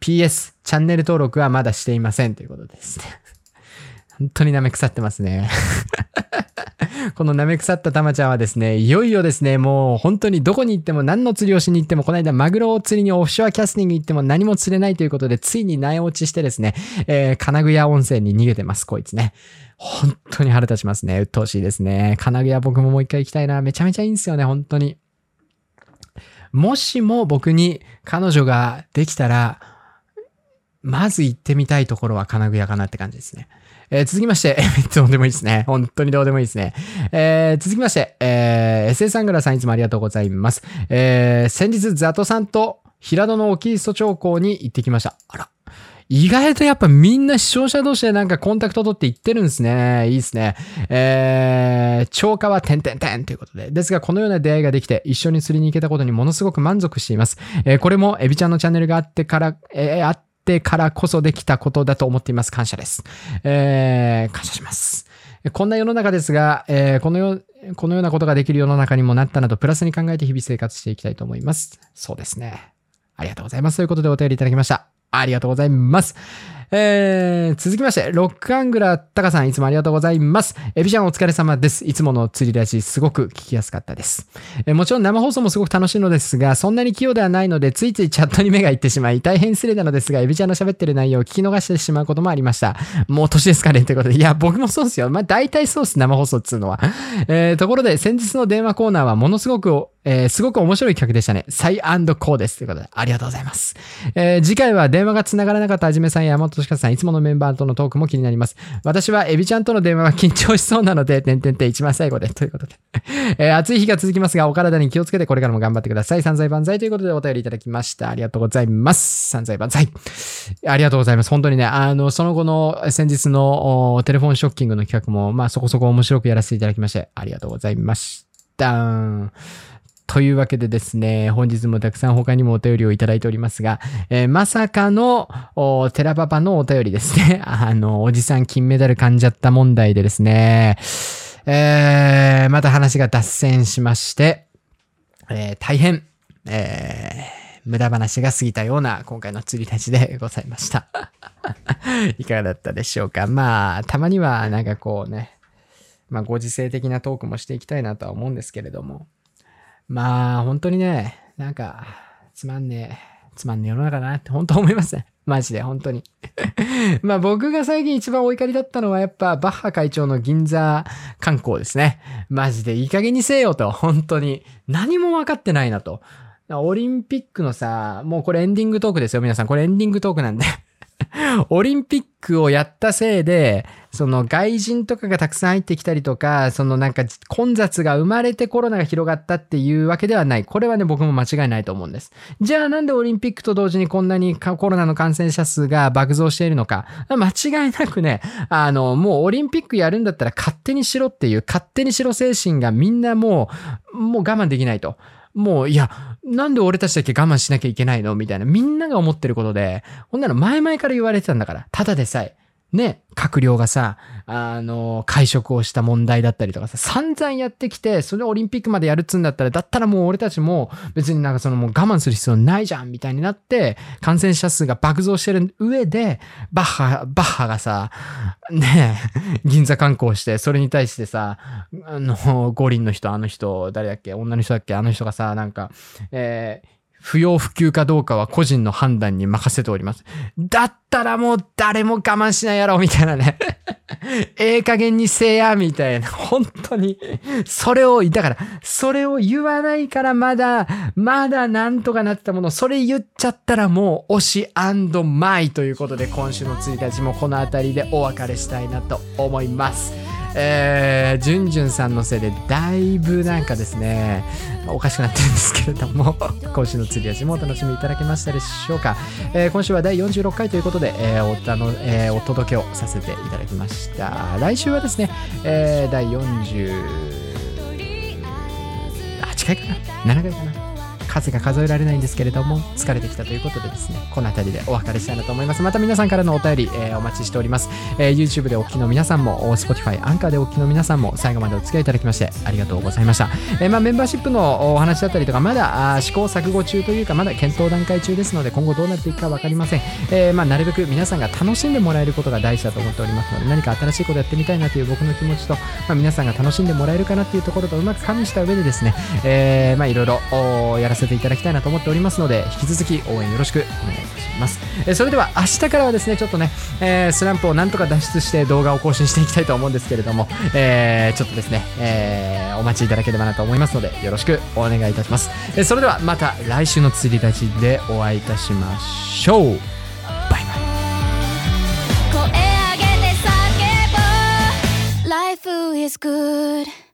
PS、チャンネル登録はまだしていませんということですね。(laughs) 本当に舐め腐ってますね。(laughs) この舐め腐ったたまちゃんはですね、いよいよですね、もう本当にどこに行っても何の釣りをしに行っても、この間マグロを釣りにオフショアキャスティング行っても何も釣れないということで、ついに苗落ちしてですね、えー金具屋温泉に逃げてます、こいつね。本当に腹立ちますね。鬱陶しいですね。金具屋僕ももう一回行きたいな。めちゃめちゃいいんですよね、本当に。もしも僕に彼女ができたら、まず行ってみたいところは金具屋かなって感じですね。えー続きまして、(laughs) えどうでもいいですね。本当にどうでもいいですね。えー続きまして、えー、SA サングラさんいつもありがとうございます。えー先日、ザトさんと平戸の沖磯町港に行ってきました。あら。意外とやっぱみんな視聴者同士でなんかコンタクト取って言ってるんですね。いいですね。えー、超過は点々点ということで。ですが、このような出会いができて、一緒に釣りに行けたことにものすごく満足しています。えーこれもエビちゃんのチャンネルがあってから、えーあってからこそできたことだと思っています。感謝です。えー感謝します。こんな世の中ですが、えーこのよ、このようなことができる世の中にもなったなど、プラスに考えて日々生活していきたいと思います。そうですね。ありがとうございます。ということでお便りいただきました。ありがとうございます。えー、続きまして、ロックアングラータカさん、いつもありがとうございます。エビちゃんお疲れ様です。いつもの釣りラジ、すごく聞きやすかったです。えーもちろん生放送もすごく楽しいのですが、そんなに器用ではないので、ついついチャットに目がいってしまい、大変失礼なのですが、エビちゃんの喋ってる内容を聞き逃してしまうこともありました。もう年ですかねということで、いや、僕もそうですよ。まあ、大体そうです、生放送っつうのは。えーところで、先日の電話コーナーはものすごく、えーすごく面白い企画でしたね。サイコーです。ということで、ありがとうございます。えー次回は電話が繋がらなかったはじめさんや山本しかさん、いつものメンバーとのトークも気になります。私はエビちゃんとの電話が緊張しそうなので、てんてんてん一番最後で、ということで。(laughs) えー暑い日が続きますが、お体に気をつけてこれからも頑張ってください。散財万歳ということでお便りいただきました。ありがとうございます。散財万歳。ありがとうございます。本当にね、あの、その後の先日のテレフォンショッキングの企画も、まあそこそこ面白くやらせていただきまして、ありがとうございました。というわけでですね、本日もたくさん他にもお便りをいただいておりますが、えーまさかの、おテラパパのお便りですね。(laughs) あの、おじさん金メダル噛んじゃった問題でですね、えーまた話が脱線しまして、えー大変、えー無駄話が過ぎたような今回の釣り出しでございました。(laughs) いかがだったでしょうか。まあ、たまにはなんかこうね、まあ、ご時世的なトークもしていきたいなとは思うんですけれども、まあ、本当にね、なんか、つまんねえ、つまんねえ世の中だなって本当思いますね。マジで、本当に。(laughs) まあ僕が最近一番お怒りだったのはやっぱバッハ会長の銀座観光ですね。マジでいい加減にせよと、本当に。何も分かってないなと。オリンピックのさ、もうこれエンディングトークですよ、皆さん。これエンディングトークなんで。(laughs) オリンピックをやったせいで、その外人とかがたくさん入ってきたりとか、そのなんか混雑が生まれてコロナが広がったっていうわけではない。これはね、僕も間違いないと思うんです。じゃあなんでオリンピックと同時にこんなにコロナの感染者数が爆増しているのか。間違いなくね、あの、もうオリンピックやるんだったら勝手にしろっていう、勝手にしろ精神がみんなもう、もう我慢できないと。もう、いや、なんで俺たちだけ我慢しなきゃいけないの？みたいな。みんなが思ってることで、ほんなら前々から言われてたんだから。ただでさえ。ね、閣僚がさ、あの、会食をした問題だったりとかさ、散々やってきて、それをオリンピックまでやるっつんだったら、だったらもう俺たちも別になんかそのもう我慢する必要ないじゃんみたいになって、感染者数が爆増してる上で、バッハ、バッハがさ、ね、銀座観光して、それに対してさ、あの、五輪の人、あの人、誰だっけ女の人だっけあの人がさ、なんか、えー不要不急かどうかは個人の判断に任せております。だったらもう誰も我慢しないやろ、みたいなね。(laughs) ええ加減にせえや、みたいな。本当に。それを、だから、それを言わないからまだ、まだなんとかなってたもの、それ言っちゃったらもう、推しマイということで、今週の1日もこの辺りでお別れしたいなと思います。えー、じゅんじゅんさんのせいでだいぶなんかですね、おかしくなってるんですけれども、(laughs) 今週の釣り味もお楽しみいただけましたでしょうか。えー今週は第46回ということで、えーおたのえーお届けをさせていただきました。来週はですね、えー第48回かな ?7 回かな？数が数えられないんですけれども、疲れてきたということでですね、この辺りでお別れしたいなと思います。また皆さんからのお便り、えーお待ちしております。えー YouTube でお聞きの皆さんも、Spotify、アンカーでお聞きの皆さんも、最後までお付き合いいただきまして、ありがとうございました。えーまあ、メンバーシップのお話だったりとか、まだ試行錯誤中というか、まだ検討段階中ですので、今後どうなっていくか分かりません。えーまあ、なるべく皆さんが楽しんでもらえることが大事だと思っておりますので、何か新しいことやってみたいなという僕の気持ちと、まあ、皆さんが楽しんでもらえるかなっていうところとうまく加味した上でですね、えーまあ、いろいろやらせてていただきたいなと思っておりますので、引き続き応援よろしくお願いいたします。えーそれでは明日からはですね、ちょっとね、えースランプをなんとか脱出して動画を更新していきたいと思うんですけれども、えーちょっとですね、えーお待ちいただければなと思いますので、よろしくお願いいたします。えーそれではまた来週の釣り立ちでお会いいたしましょう。バイバイ。Life is good